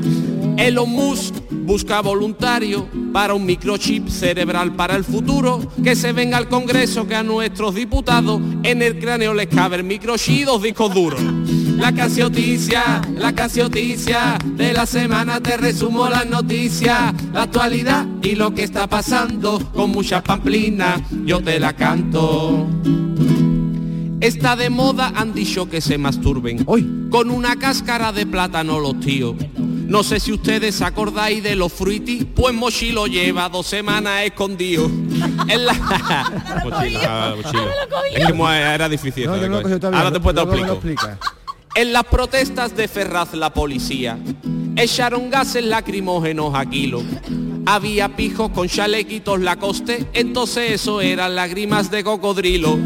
Elon Musk busca voluntario para un microchip cerebral para el futuro, que se venga al Congreso que a nuestros diputados en el cráneo les cabe el microchip dos discos duros. la casioticia, la casioticia, de la semana te resumo las noticias, la actualidad y lo que está pasando, con muchas pamplinas yo te la canto. Está de moda, han dicho que se masturben. Hoy. Con una cáscara de plátano los tíos. No sé si ustedes acordáis de los fruitis, pues Mochilo lleva dos semanas escondido. en la... [laughs] mochila, mochila. Es que mo- era difícil. No, no lo Ahora después te lo lo explico. En las protestas de Ferraz la policía echaron gases lacrimógenos a kilo. Había pijos con chalequitos Lacoste, entonces eso eran lágrimas de cocodrilo.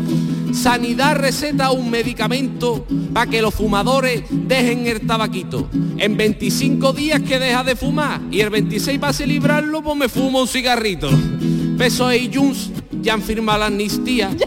Sanidad receta un medicamento para que los fumadores dejen el tabaquito. En 25 días que deja de fumar y el 26 para celebrarlo pues me fumo un cigarrito. PSOE y Junts ya han firmado la amnistía. [laughs]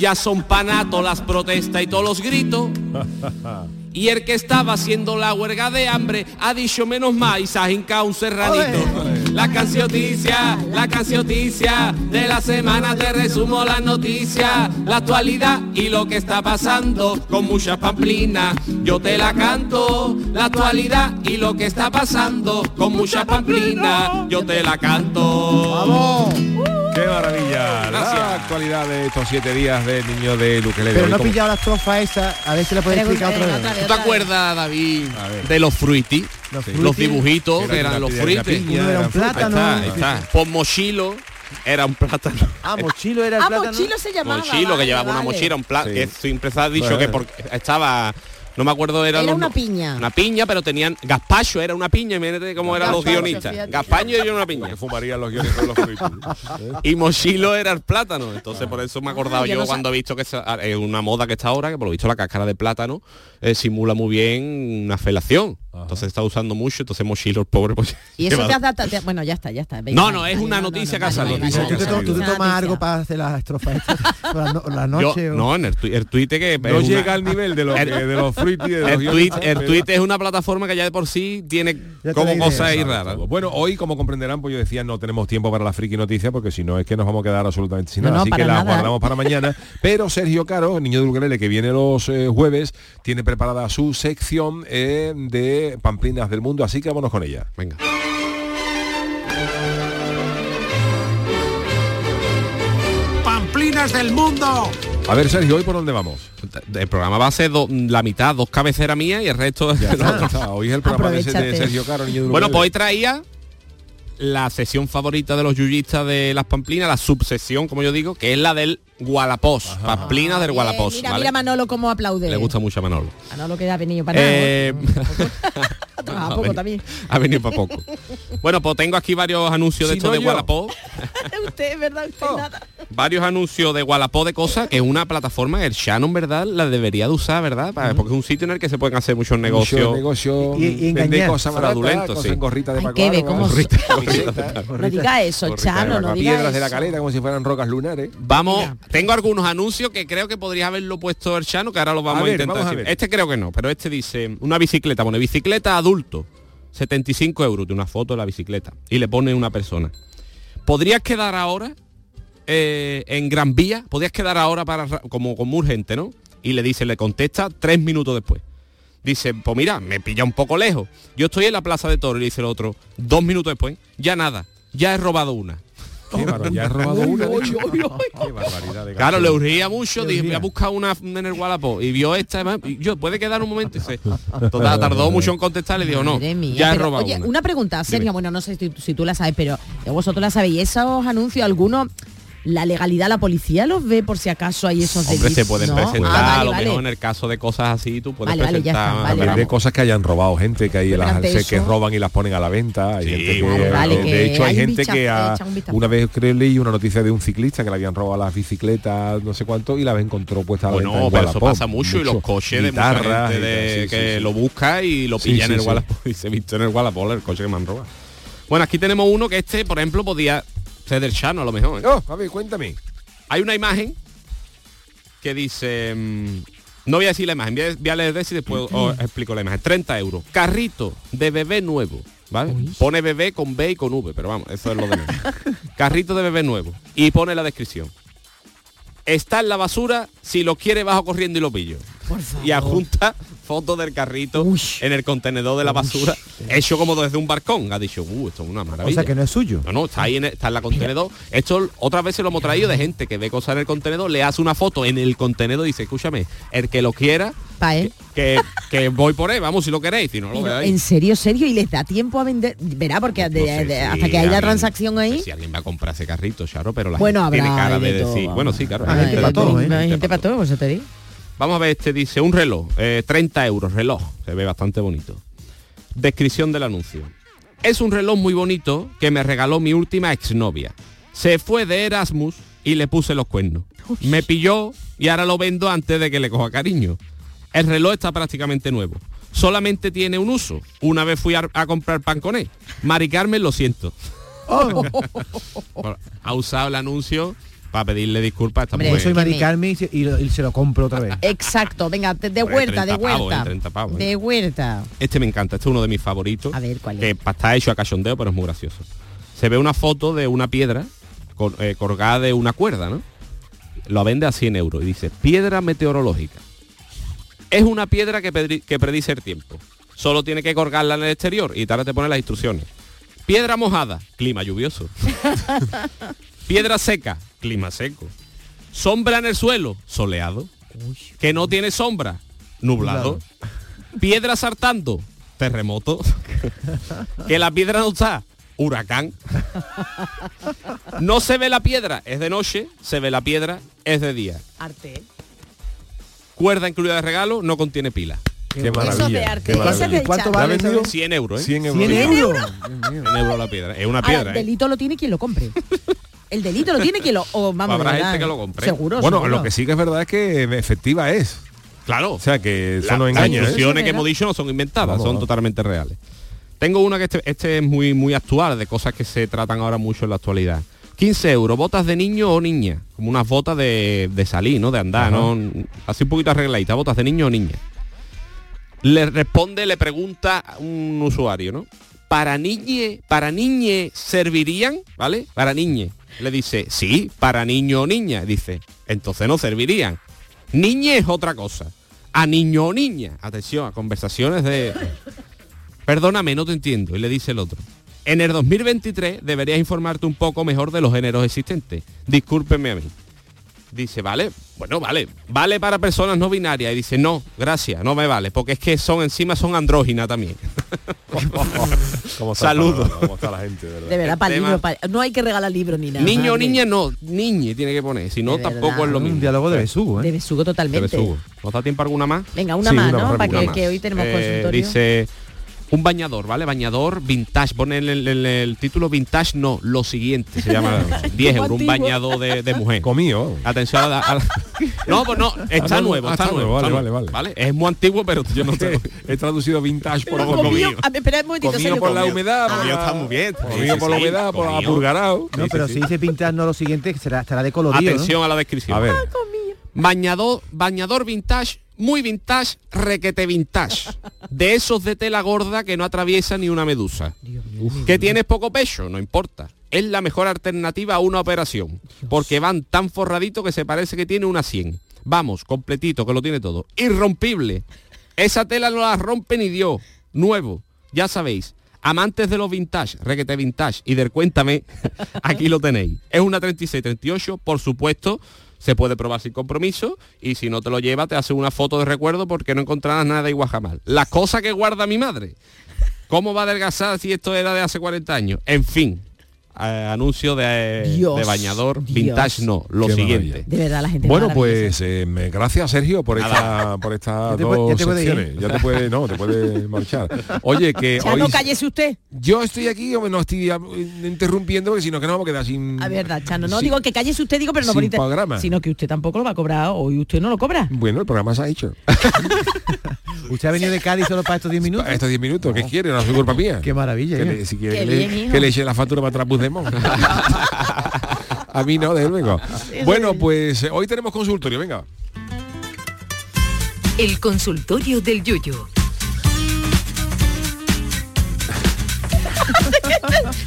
Ya son panatos las protestas y todos los gritos. [laughs] Y el que estaba haciendo la huelga de hambre ha dicho menos más y se ha hincado un serranito. [laughs] La cancioticia, la cancioticia, de la semana te resumo las noticias, la actualidad y lo que está pasando con muchas pamplinas. Yo te la canto, la actualidad y lo que está pasando con muchas pamplinas. Yo te la canto. ¡Vamos! ¡Qué maravilla! Gracias. La actualidad de estos siete días del niño de Luquelele. Pero no he pillado la estrofa esa, a ver si la puedes explicar otra vez. ¿Tú te acuerdas, David, de los fruitis? Los Sí. fruitis. Los dibujitos que eran una los una fruitis. Uno era un plátano. Ahí está, ahí está. Pues mochilo era un plátano. Ah, mochilo era el Ah, plátano. mochilo se llamaba. mochilo que vale, llevaba una vale. mochila, un plátano. Sí. Que siempre se ha dicho Bueno. que porque estaba. No me acuerdo, era, Era los- una piña. Una piña, pero tenían. Gazpacho era una piña, imagínate cómo eran los guionistas. fíjate. Gazpacho era una piña. Que fumarían los guiones con los. Y mochilo era el plátano. Entonces por eso me he acordado Ah, yo yo no sa- cuando he visto que esa- es una moda que está ahora, que por lo visto la cáscara de plátano eh, simula muy bien una felación. Entonces está usando mucho, entonces mochilo el pobre pues, [laughs] Y eso te has dado... te- Bueno, ya está, ya está. venga, No, no, es una no, no, noticia vale, Tú te, tomas algo para hacer las estrofas [laughs] la, no- la Yo- noche. o- no, en el, el tuite que No una- llega al nivel de los, de los frutis y de los el tweet, el tweet es una plataforma que ya de por sí tiene como cosas ahí raras. Bueno, hoy, como comprenderán, pues yo decía, no tenemos tiempo para la friki noticia, porque si no es que nos vamos a quedar absolutamente sin nada. no, Así que la guardamos para mañana. [laughs] Pero Sergio Caro, el niño de Ukelele, que viene los eh, jueves, tiene preparada su sección eh, de Pamplinas del Mundo, así que vámonos con ella. Venga. ¡Pamplinas del mundo! A ver, Sergio, ¿hoy por dónde vamos? El programa va a ser do- la mitad, dos cabeceras mías y el resto Ya de está, ya está. Hoy es el programa de. Sergio Caro, niño de Bueno, pues hoy traía la sesión favorita de los yuyistas de las pamplinas, la subsesión, como yo digo, que es la del Gualapós, pamplinas del Gualapós. Mira, ¿vale? mira Manolo cómo aplaude. Le gusta mucho a Manolo. Manolo que ha venido para nada. Eh, [laughs] [laughs] Ha trabajado ha poco también. Ha venido para poco. Bueno, pues tengo aquí varios anuncios de esto no de. Gualapó. [laughs] usted, ¿verdad? Usted nada. varios anuncios de Wallapop de cosas, que es una plataforma, el Shannon, ¿verdad? La debería de usar, ¿verdad? Para- Porque es un sitio en el que se pueden hacer muchos negocios. Mucho negocio, Y- engañar. cosas baratas, Fraudulentos, cosas sí. en gorrita de Paco cómo- gorrita, camiseta. No diga eso, Gorrita de Chano, no diga piedras de la eso. caleta como si fueran rocas lunares. Vamos, tengo algunos anuncios que creo que podría haberlo puesto el Chano, que ahora lo vamos A a, ver, intentar. vamos a decir. ver. Este creo que no, pero este dice una bicicleta, pone bicicleta adulto, 75 euros de una foto de la bicicleta y le pone una persona. ¿Podrías quedar ahora eh, en Gran Vía? ¿Podrías quedar ahora para ra- como, como urgente, no? Y le dice, le contesta tres minutos después. Dice, pues mira, me pilla un poco lejos. Yo estoy en la plaza de Toro y le dice el otro, dos minutos después, ya nada, ya he robado una. Qué barbaridad, ya he robado una. de hecho. Qué barbaridad de Claro, le urgía mucho, dije, voy a buscar una en el Wallapop y vio esta, además, y yo, ¿puede quedar un momento? Y total, tardó mucho en contestar, le digo, no, mía, ya he pero, robado oye, una. una pregunta, Sergio, Dime. bueno, no sé si, si tú la sabes, pero vosotros la sabéis. ¿Esos anuncios, algunos, la legalidad, la policía los ve por si acaso hay esos Hombre, se delitos? pueden ¿No? presentar, Ah, vale, a lo vale. mejor en el caso de cosas así, tú puedes Vale, vale, ya presentar... está, vale, También vale. de cosas que hayan robado gente que hay las que roban y las ponen a la venta hay Sí, gente que, vale, vale, de que hecho hay, gente que ha- una vez creo leí una noticia de un ciclista que le habían robado las bicicletas no sé cuánto y las encontró puestas a la Bueno, venta en pero eso pasa mucho, y los coches de mucha gente de- sí, que sí, lo busca y lo Sí, pilla en el. Wallapop y se visto en el Wallapop el coche que me han robado. Bueno, aquí tenemos uno que este, por ejemplo, podía ser del Chano a lo mejor. ¿eh? Oh, a ver, cuéntame Hay una imagen que dice... mm, no voy a decir la imagen, voy a, voy a leer y después os explico la imagen. 30 euros. Carrito de bebé nuevo. ¿Vale? Pone bebé con B y con V, pero vamos, eso es lo de menos. [laughs] Carrito de bebé nuevo. Y pone la descripción. Está en la basura, si lo quiere bajo corriendo y lo pillo. Y adjunta foto del carrito en el contenedor de la basura, hecho como desde un barcón. Ha dicho, uh, esto es una maravilla. O sea que no es suyo. No, no, está ahí en, el- está en la contenedor. Esto otras veces lo hemos traído de gente que ve cosas en el contenedor, le hace una foto en el contenedor y dice, escúchame, el que lo quiera, Pa' él. que, que voy por él, vamos, si lo queréis, si no lo veáis. en serio, serio, y les da tiempo a vender, verá, porque de- sé de- si hasta que haya transacción ahí. Si alguien va a comprar ese carrito, Charo, pero la Bueno, gente tiene cara de, decir. Bueno, sí, claro. Hay gente todo, ¿eh? Hay para todo, eso te digo. Vamos a ver, este dice un reloj, eh, 30 euros, reloj, se ve bastante bonito. Descripción del anuncio. Es un reloj muy bonito que me regaló mi última exnovia. Se fue de Erasmus y le puse los cuernos. Me pilló y ahora lo vendo antes de que le coja cariño. El reloj está prácticamente nuevo. Solamente tiene un uso. Una vez fui a, a comprar pan con él. Mari Carmen, lo siento. [laughs] Bueno, ha usado el anuncio para pedirle disculpas a esta Hombre, mujer. Yo soy Mari me- Carmen y se- y, se lo compro otra vez. Exacto, venga, de, de huerta, de 30 pavos, huerta. eh, 30 pavos, eh. de huerta. Este me encanta, este es uno de mis favoritos. A ver, ¿cuál es? Que está hecho a cachondeo, pero es muy gracioso. Se ve una foto de una piedra col- eh, colgada de una cuerda, ¿no? Lo vende a 100 euros y dice, piedra meteorológica. Es una piedra que, pedri- que predice el tiempo. Solo tiene que colgarla en el exterior y ahora te pone las instrucciones. Piedra mojada, clima lluvioso. [laughs] Piedra seca, clima seco. Sombra en el suelo, soleado. Que no tiene sombra, nublado. Piedra saltando, terremoto. que la piedra no está, huracán. No se ve la piedra, es de noche, se ve la piedra, es de día. Arte. Cuerda incluida de regalo, no contiene pila. Qué maravilla. Eso de arte, qué maravilla. ¿Cuánto vale ¿La ha vendido? 100 euros, ¿eh? 100 euros. 100 euros. 100 euros la piedra. Es una Ahora, piedra, ¿eh? delito lo tiene quien lo compre. [laughs] El delito lo tiene quien lo... O vamos, Habrá verdad, gente que lo compre. Seguro, Bueno, seguro. lo que sí que es verdad es que efectiva es. Claro. O sea que eso La- no las engaña. instrucciones ¿eh? que hemos dicho no son inventadas, Vamos, son vamos. totalmente reales. Tengo una que este, este es muy, muy actual, de cosas que se tratan ahora mucho en la actualidad. 15 euros, botas de niño o niña, como unas botas de, de salir, ¿no? De andar, Ajá. ¿no? Así un poquito arregladita, botas de niño o niña. Le responde, le pregunta a un usuario, ¿no? Para niñe, para niñe servirían, ¿vale? Para niñe. Le dice, sí, para niño o niña. Dice, entonces no servirían. Niñe es otra cosa. A niño o niña. Atención, a conversaciones de... Perdóname, no te entiendo. Y le dice el otro. En el 2023 deberías informarte un poco mejor de los géneros existentes. Discúlpeme a mí. Dice, vale, bueno, vale, vale para personas no binarias. Y dice, no, gracias, no me vale, porque es que son encima son andróginas también. [laughs] ¿Cómo está Saludos. el panorama? ¿Cómo está la gente? de verdad? De verdad, para libro, pa- no hay que regalar libros ni nada. Niño o niña no, niñe tiene que poner, si no De tampoco es lo Un mismo. diálogo de besugo, De ¿eh? De totalmente. besugo. ¿Nos da tiempo alguna más? Venga, una Sí, más, una ¿no? Para que, hoy tenemos Eh, consultorio. Dice un bañador, ¿vale? Bañador vintage. Pone en el, título vintage, no, lo siguiente se llama. [laughs] 10 euros, un bañador de, de mujer. Comío. Atención a la, a la- [laughs] No, pues no, está Ah, no, nuevo, ah, está, está nuevo. está vale, nuevo, vale, Es muy antiguo, pero yo no [laughs] tengo. He traducido vintage por, Pero por comió- a ver, espera un momentito, Comido por la humedad, por Comido la- está muy bien. Comido Sí, sí, por la humedad, por comido. apurgarado. No, pero si dice pintar no lo siguiente, será, estará de colorido, Atención a la descripción. A ver. Bañador, bañador vintage, muy vintage, requete vintage. De esos de tela gorda que no atraviesa ni una medusa. Que tienes poco pecho, no importa. Es la mejor alternativa a una operación. Porque van tan forraditos que se parece que tiene una 100. Vamos, completito, que lo tiene todo. Irrompible. Esa tela no la rompe ni Dios. Nuevo. Ya sabéis. Amantes de los vintage, requete vintage y del cuéntame, [laughs] aquí lo tenéis. Es una 36-38, por supuesto, se puede probar sin compromiso y si no te lo lleva te hace una foto de recuerdo porque no encontrarás nada igual jamás. Las cosas que guarda mi madre. ¿Cómo va a adelgazar si esto era de hace 40 años? En fin, eh, anuncio de, Dios, de bañador Dios. vintage no, lo Qué siguiente. De verdad, la gente Bueno, pues eh, gracias Sergio por esta por estas [laughs] te dos puede- ya te puede ir. secciones. Ya te puede, no, te puede [laughs] marchar. Oye, que Ya hoy no cállese usted. yo estoy aquí, hombre, no estoy ah, interrumpiendo porque si no que nos vamos a quedar sin A verdad, Chano, no sin- digo que cállese usted, digo, pero no sin programa. Sino que usted tampoco lo va a cobrar hoy, usted no lo cobra. Bueno, el programa se ha hecho. [laughs] ¿Usted ha venido de Cádiz solo para estos 10 minutos? Estos 10 minutos, ¿qué quiere? No es culpa mía. Qué maravilla. Que le, si quiere Qué que, bien, le, que le eche la factura para atrás [laughs] A mí no, desde luego. Bueno, pues eh, hoy tenemos consultorio, venga. El consultorio del Yuyu. [laughs]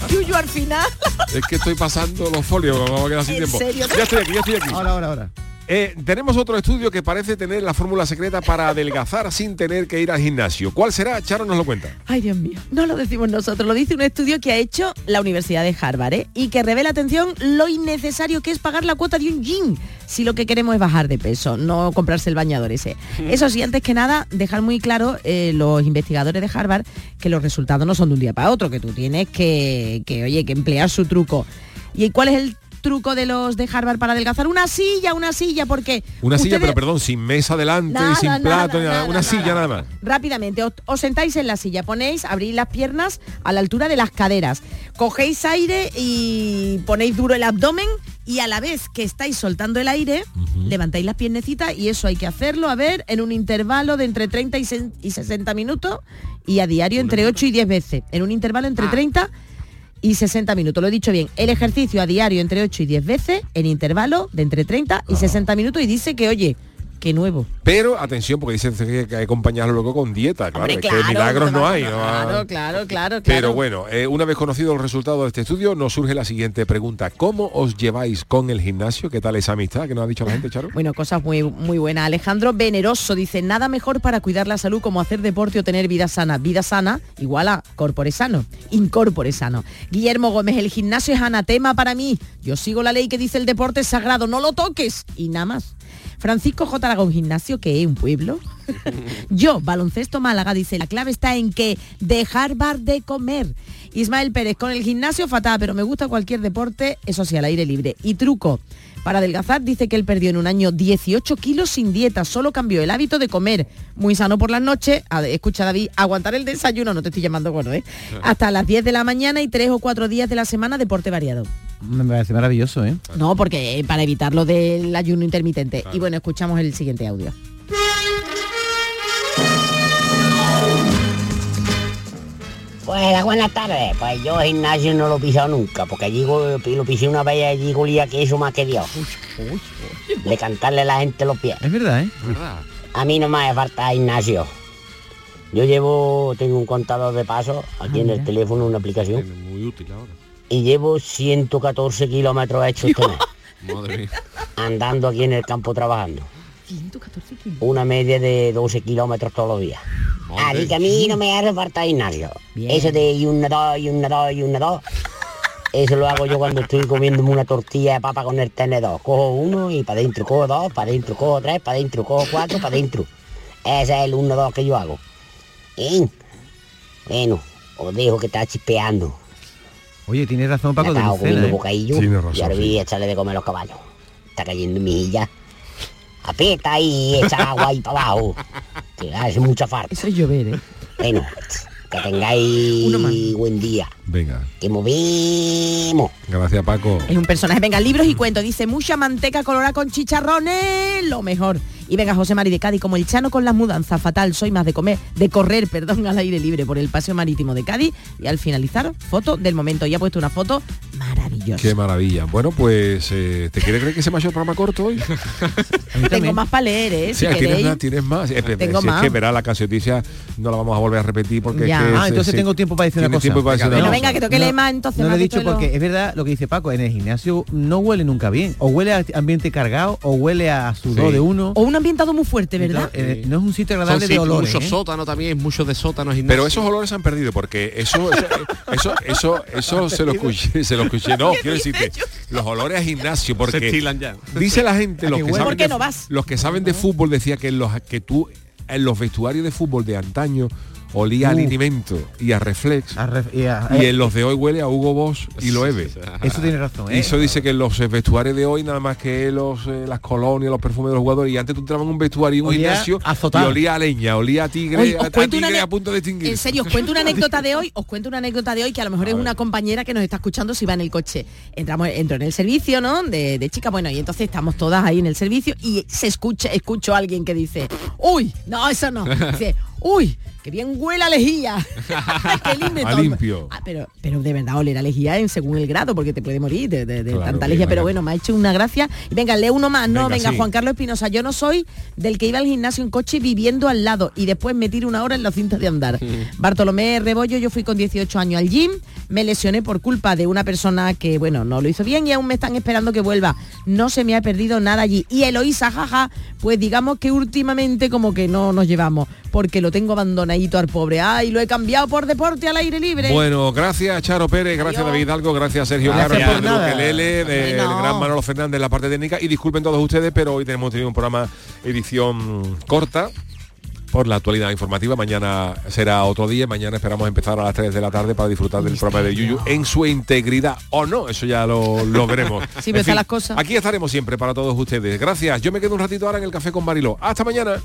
Yuyu al final. Es que estoy pasando los folios, vamos a quedar sin ¿En tiempo. serio? Ya estoy aquí, ya estoy aquí. Ahora, ahora, ahora. Eh, tenemos otro estudio que parece tener la fórmula secreta para adelgazar sin tener que ir al gimnasio. ¿Cuál será? Charo nos lo cuenta. Ay, Dios mío, no lo decimos nosotros, lo dice un estudio que ha hecho la Universidad de Harvard ¿eh? y que revela, atención, lo innecesario que es pagar la cuota de un gym si lo que queremos es bajar de peso, no comprarse el bañador ese. Eso sí, antes que nada, dejar muy claro eh, los investigadores de Harvard que los resultados no son de un día para otro, que tú tienes que, que oye, que emplear su truco. ¿Y cuál es el truco de los de Harvard para adelgazar? Una silla, una silla, porque... Una silla, pero perdón, sin mesa delante, Nada, sin nada, plato, ni nada. nada, una silla nada más. Rápidamente, os, os sentáis en la silla, ponéis, abrís las piernas a la altura de las caderas, cogéis aire y ponéis duro el abdomen y a la vez que estáis soltando el aire, levantáis las piernecitas y eso hay que hacerlo, a ver, en un intervalo de entre 30 y se- y 60 minutos y a diario entre 8 y 10 veces, en un intervalo entre 30 y 60 minutos, lo he dicho bien, el ejercicio a diario entre 8 y 10 veces, en intervalo de entre 30 y 60 minutos y dice que, oye, que nuevo. Pero atención, porque dicen que hay que acompañarlo luego con dieta, claro, Hombre, es que claro, milagros no hay. ¿no? Claro, claro, claro, claro. Pero bueno, eh, una vez conocido el resultado de este estudio, nos surge la siguiente pregunta. ¿Cómo os lleváis con el gimnasio? ¿Qué tal esa amistad que nos ha dicho la gente, Charo? [laughs] Bueno, cosas muy, muy buenas. Alejandro Veneroso dice, nada mejor para cuidar la salud como hacer deporte o tener vida sana. Vida sana igual a corpore sano, incorpore sano. Guillermo Gómez, el gimnasio es anatema para mí. Yo sigo la ley que dice el deporte es sagrado, no lo toques. Y nada más. Francisco J. Aragón, gimnasio, que es un pueblo. [laughs] Yo, baloncesto Málaga, dice, la clave está en que dejar bar de comer. Ismael Pérez, con el gimnasio fatal, pero me gusta cualquier deporte, eso sí, al aire libre. Y truco, para adelgazar dice que él perdió en un año 18 kilos sin dieta, solo cambió el hábito de comer muy sano por las noches, a- escucha David, aguantar el desayuno, no te estoy llamando gordo, ¿eh? hasta las 10 de la mañana y tres o cuatro días de la semana deporte variado. Me parece maravilloso, ¿eh? No, porque eh, para evitar lo del ayuno intermitente. Y bueno, escuchamos el siguiente audio. Pues buenas tardes. Pues yo gimnasio no lo he pisado nunca, porque allí lo pisé una vez y allí golía que eso más que Dios. De cantarle a la gente los pies. Es verdad, ¿eh? A mí no me hace falta gimnasio. Yo llevo, tengo un contador de pasos aquí en el teléfono, una aplicación, Muy útil ahora. y llevo 114 kilómetros hechos este mes, [laughs] Madre mía. andando aquí en el campo trabajando. Una media de 12 kilómetros todos los días. Así que a mí no me hace falta gimnasio. Eso de y una, dos, y una, dos, y una, dos. Eso lo hago yo cuando estoy comiéndome una tortilla de papa con el tenedor. Cojo uno y para adentro, cojo dos, para adentro, cojo tres, para adentro, cojo cuatro, para adentro. Ese es el uno, dos que yo hago. ¿Eh? Bueno, os dejo que está chispeando. Oye, tienes razón, Paco, Me de Lucena, comiendo ¿eh? bocadillo Tienes razón, y ahora sí. voy a echarle de comer a los caballos. Está cayendo mi hija. Aprieta ahí, echa [laughs] agua ahí para abajo. Que hace mucha falta. Eso es llover, ¿eh? Bueno, que tengáis buen día. Venga, Que movemos. gracias Paco. Es un personaje. Venga, libros y cuentos. Dice, mucha manteca colorada con chicharrones, lo mejor. Y venga, José Mari de Cádiz, como el chano con las mudanzas, fatal, soy más de comer, de correr, [laughs] perdón, al aire libre por el paseo marítimo de Cádiz. Y al finalizar, foto del momento. Y ha puesto una foto maravillosa. Qué maravilla. Bueno, pues, eh, ¿te quiere creer que se me ha hecho el programa corto hoy? [laughs] Tengo más para leer, ¿eh? Sí, si tienes más, tienes más. Eh, Tengo si más. Es que verá la no la vamos a volver a repetir porque Ya. es que Ah, entonces tengo tiempo para decir una tienes cosa. tiempo para decir una Bueno, cosa. Venga, que tengo que leer más entonces. No lo he dicho lo- porque es verdad lo que dice Paco, en el gimnasio no huele nunca bien. O huele a ambiente cargado, o huele a sudor Sí. de uno. O un ambientado muy fuerte, ¿verdad? Eh, no es un sitio Son agradable de olores. mucho ¿eh? sótano también, muchos de sótanos Pero esos olores se han perdido porque eso eso eso eso, eso se lo escuché, se lo escuché. No, [laughs] quiero decirte, los olores a gimnasio porque Se estilan ya. Dice la gente ¿A [laughs] los que saben ¿Por qué de, no vas? los que saben de fútbol decía que los que tú en los vestuarios de fútbol de antaño olía a Uh. alimento y a reflex A ref- y a- y en los de hoy huele a Hugo Boss y lo Eve. Eso tiene razón, Y ¿eh? eso dice que en los eh, vestuarios de hoy nada más que los eh, las colonias, los perfumes de los jugadores y antes tú entrabas en un vestuario y un Olía gimnasio a azotado. y olía a leña, olía a tigre, Oye, a, a una tigre a punto de extinguir. En serio, os cuento una [laughs] anécdota de hoy, os cuento una anécdota de hoy que a lo mejor es una compañera que nos está escuchando si va en el coche. Entramos, entro en el servicio, ¿no? De, de chica, bueno, y entonces estamos todas ahí en el servicio y se escucha, escucho a alguien que dice, uy, no, eso no. [laughs] Dice, Uy, que bien huele a lejía. [laughs] [laughs] A limpio. Ah, pero, pero de verdad oler a lejía en según el grado, porque te puede morir de, de- de Claro, tanta lejía. Pero bueno, me ha hecho una gracia. Venga, lee uno más. No, Venga, venga, sí. Juan Carlos Espinosa. Yo no soy del que iba al gimnasio en coche viviendo al lado y después me tiro una hora en la cinta de andar. Bartolomé Rebollo, yo fui con 18 años al gym, me lesioné por culpa de una persona que, bueno, no lo hizo bien y aún me están esperando que vuelva. No se me ha perdido nada allí. Y Eloísa, jaja, pues digamos que últimamente como que no nos llevamos, porque lo tengo abandonadito al pobre. Ay, lo he cambiado por deporte al aire libre. Bueno, gracias Charo Pérez, gracias David Hidalgo, gracias Sergio Carlos. Ukelele, del No. gran Manolo Fernández en la parte técnica y disculpen todos ustedes, pero hoy tenemos tenido un programa edición corta por la actualidad informativa. Mañana será otro día. Mañana esperamos empezar a las 3 de la tarde para disfrutar del programa de Yuyu en su integridad o no. Eso ya lo, lo veremos. [laughs] Sí, En las cosas. Aquí estaremos siempre para todos ustedes. Gracias. Yo me quedo un ratito ahora en el café con Mariló. Hasta mañana.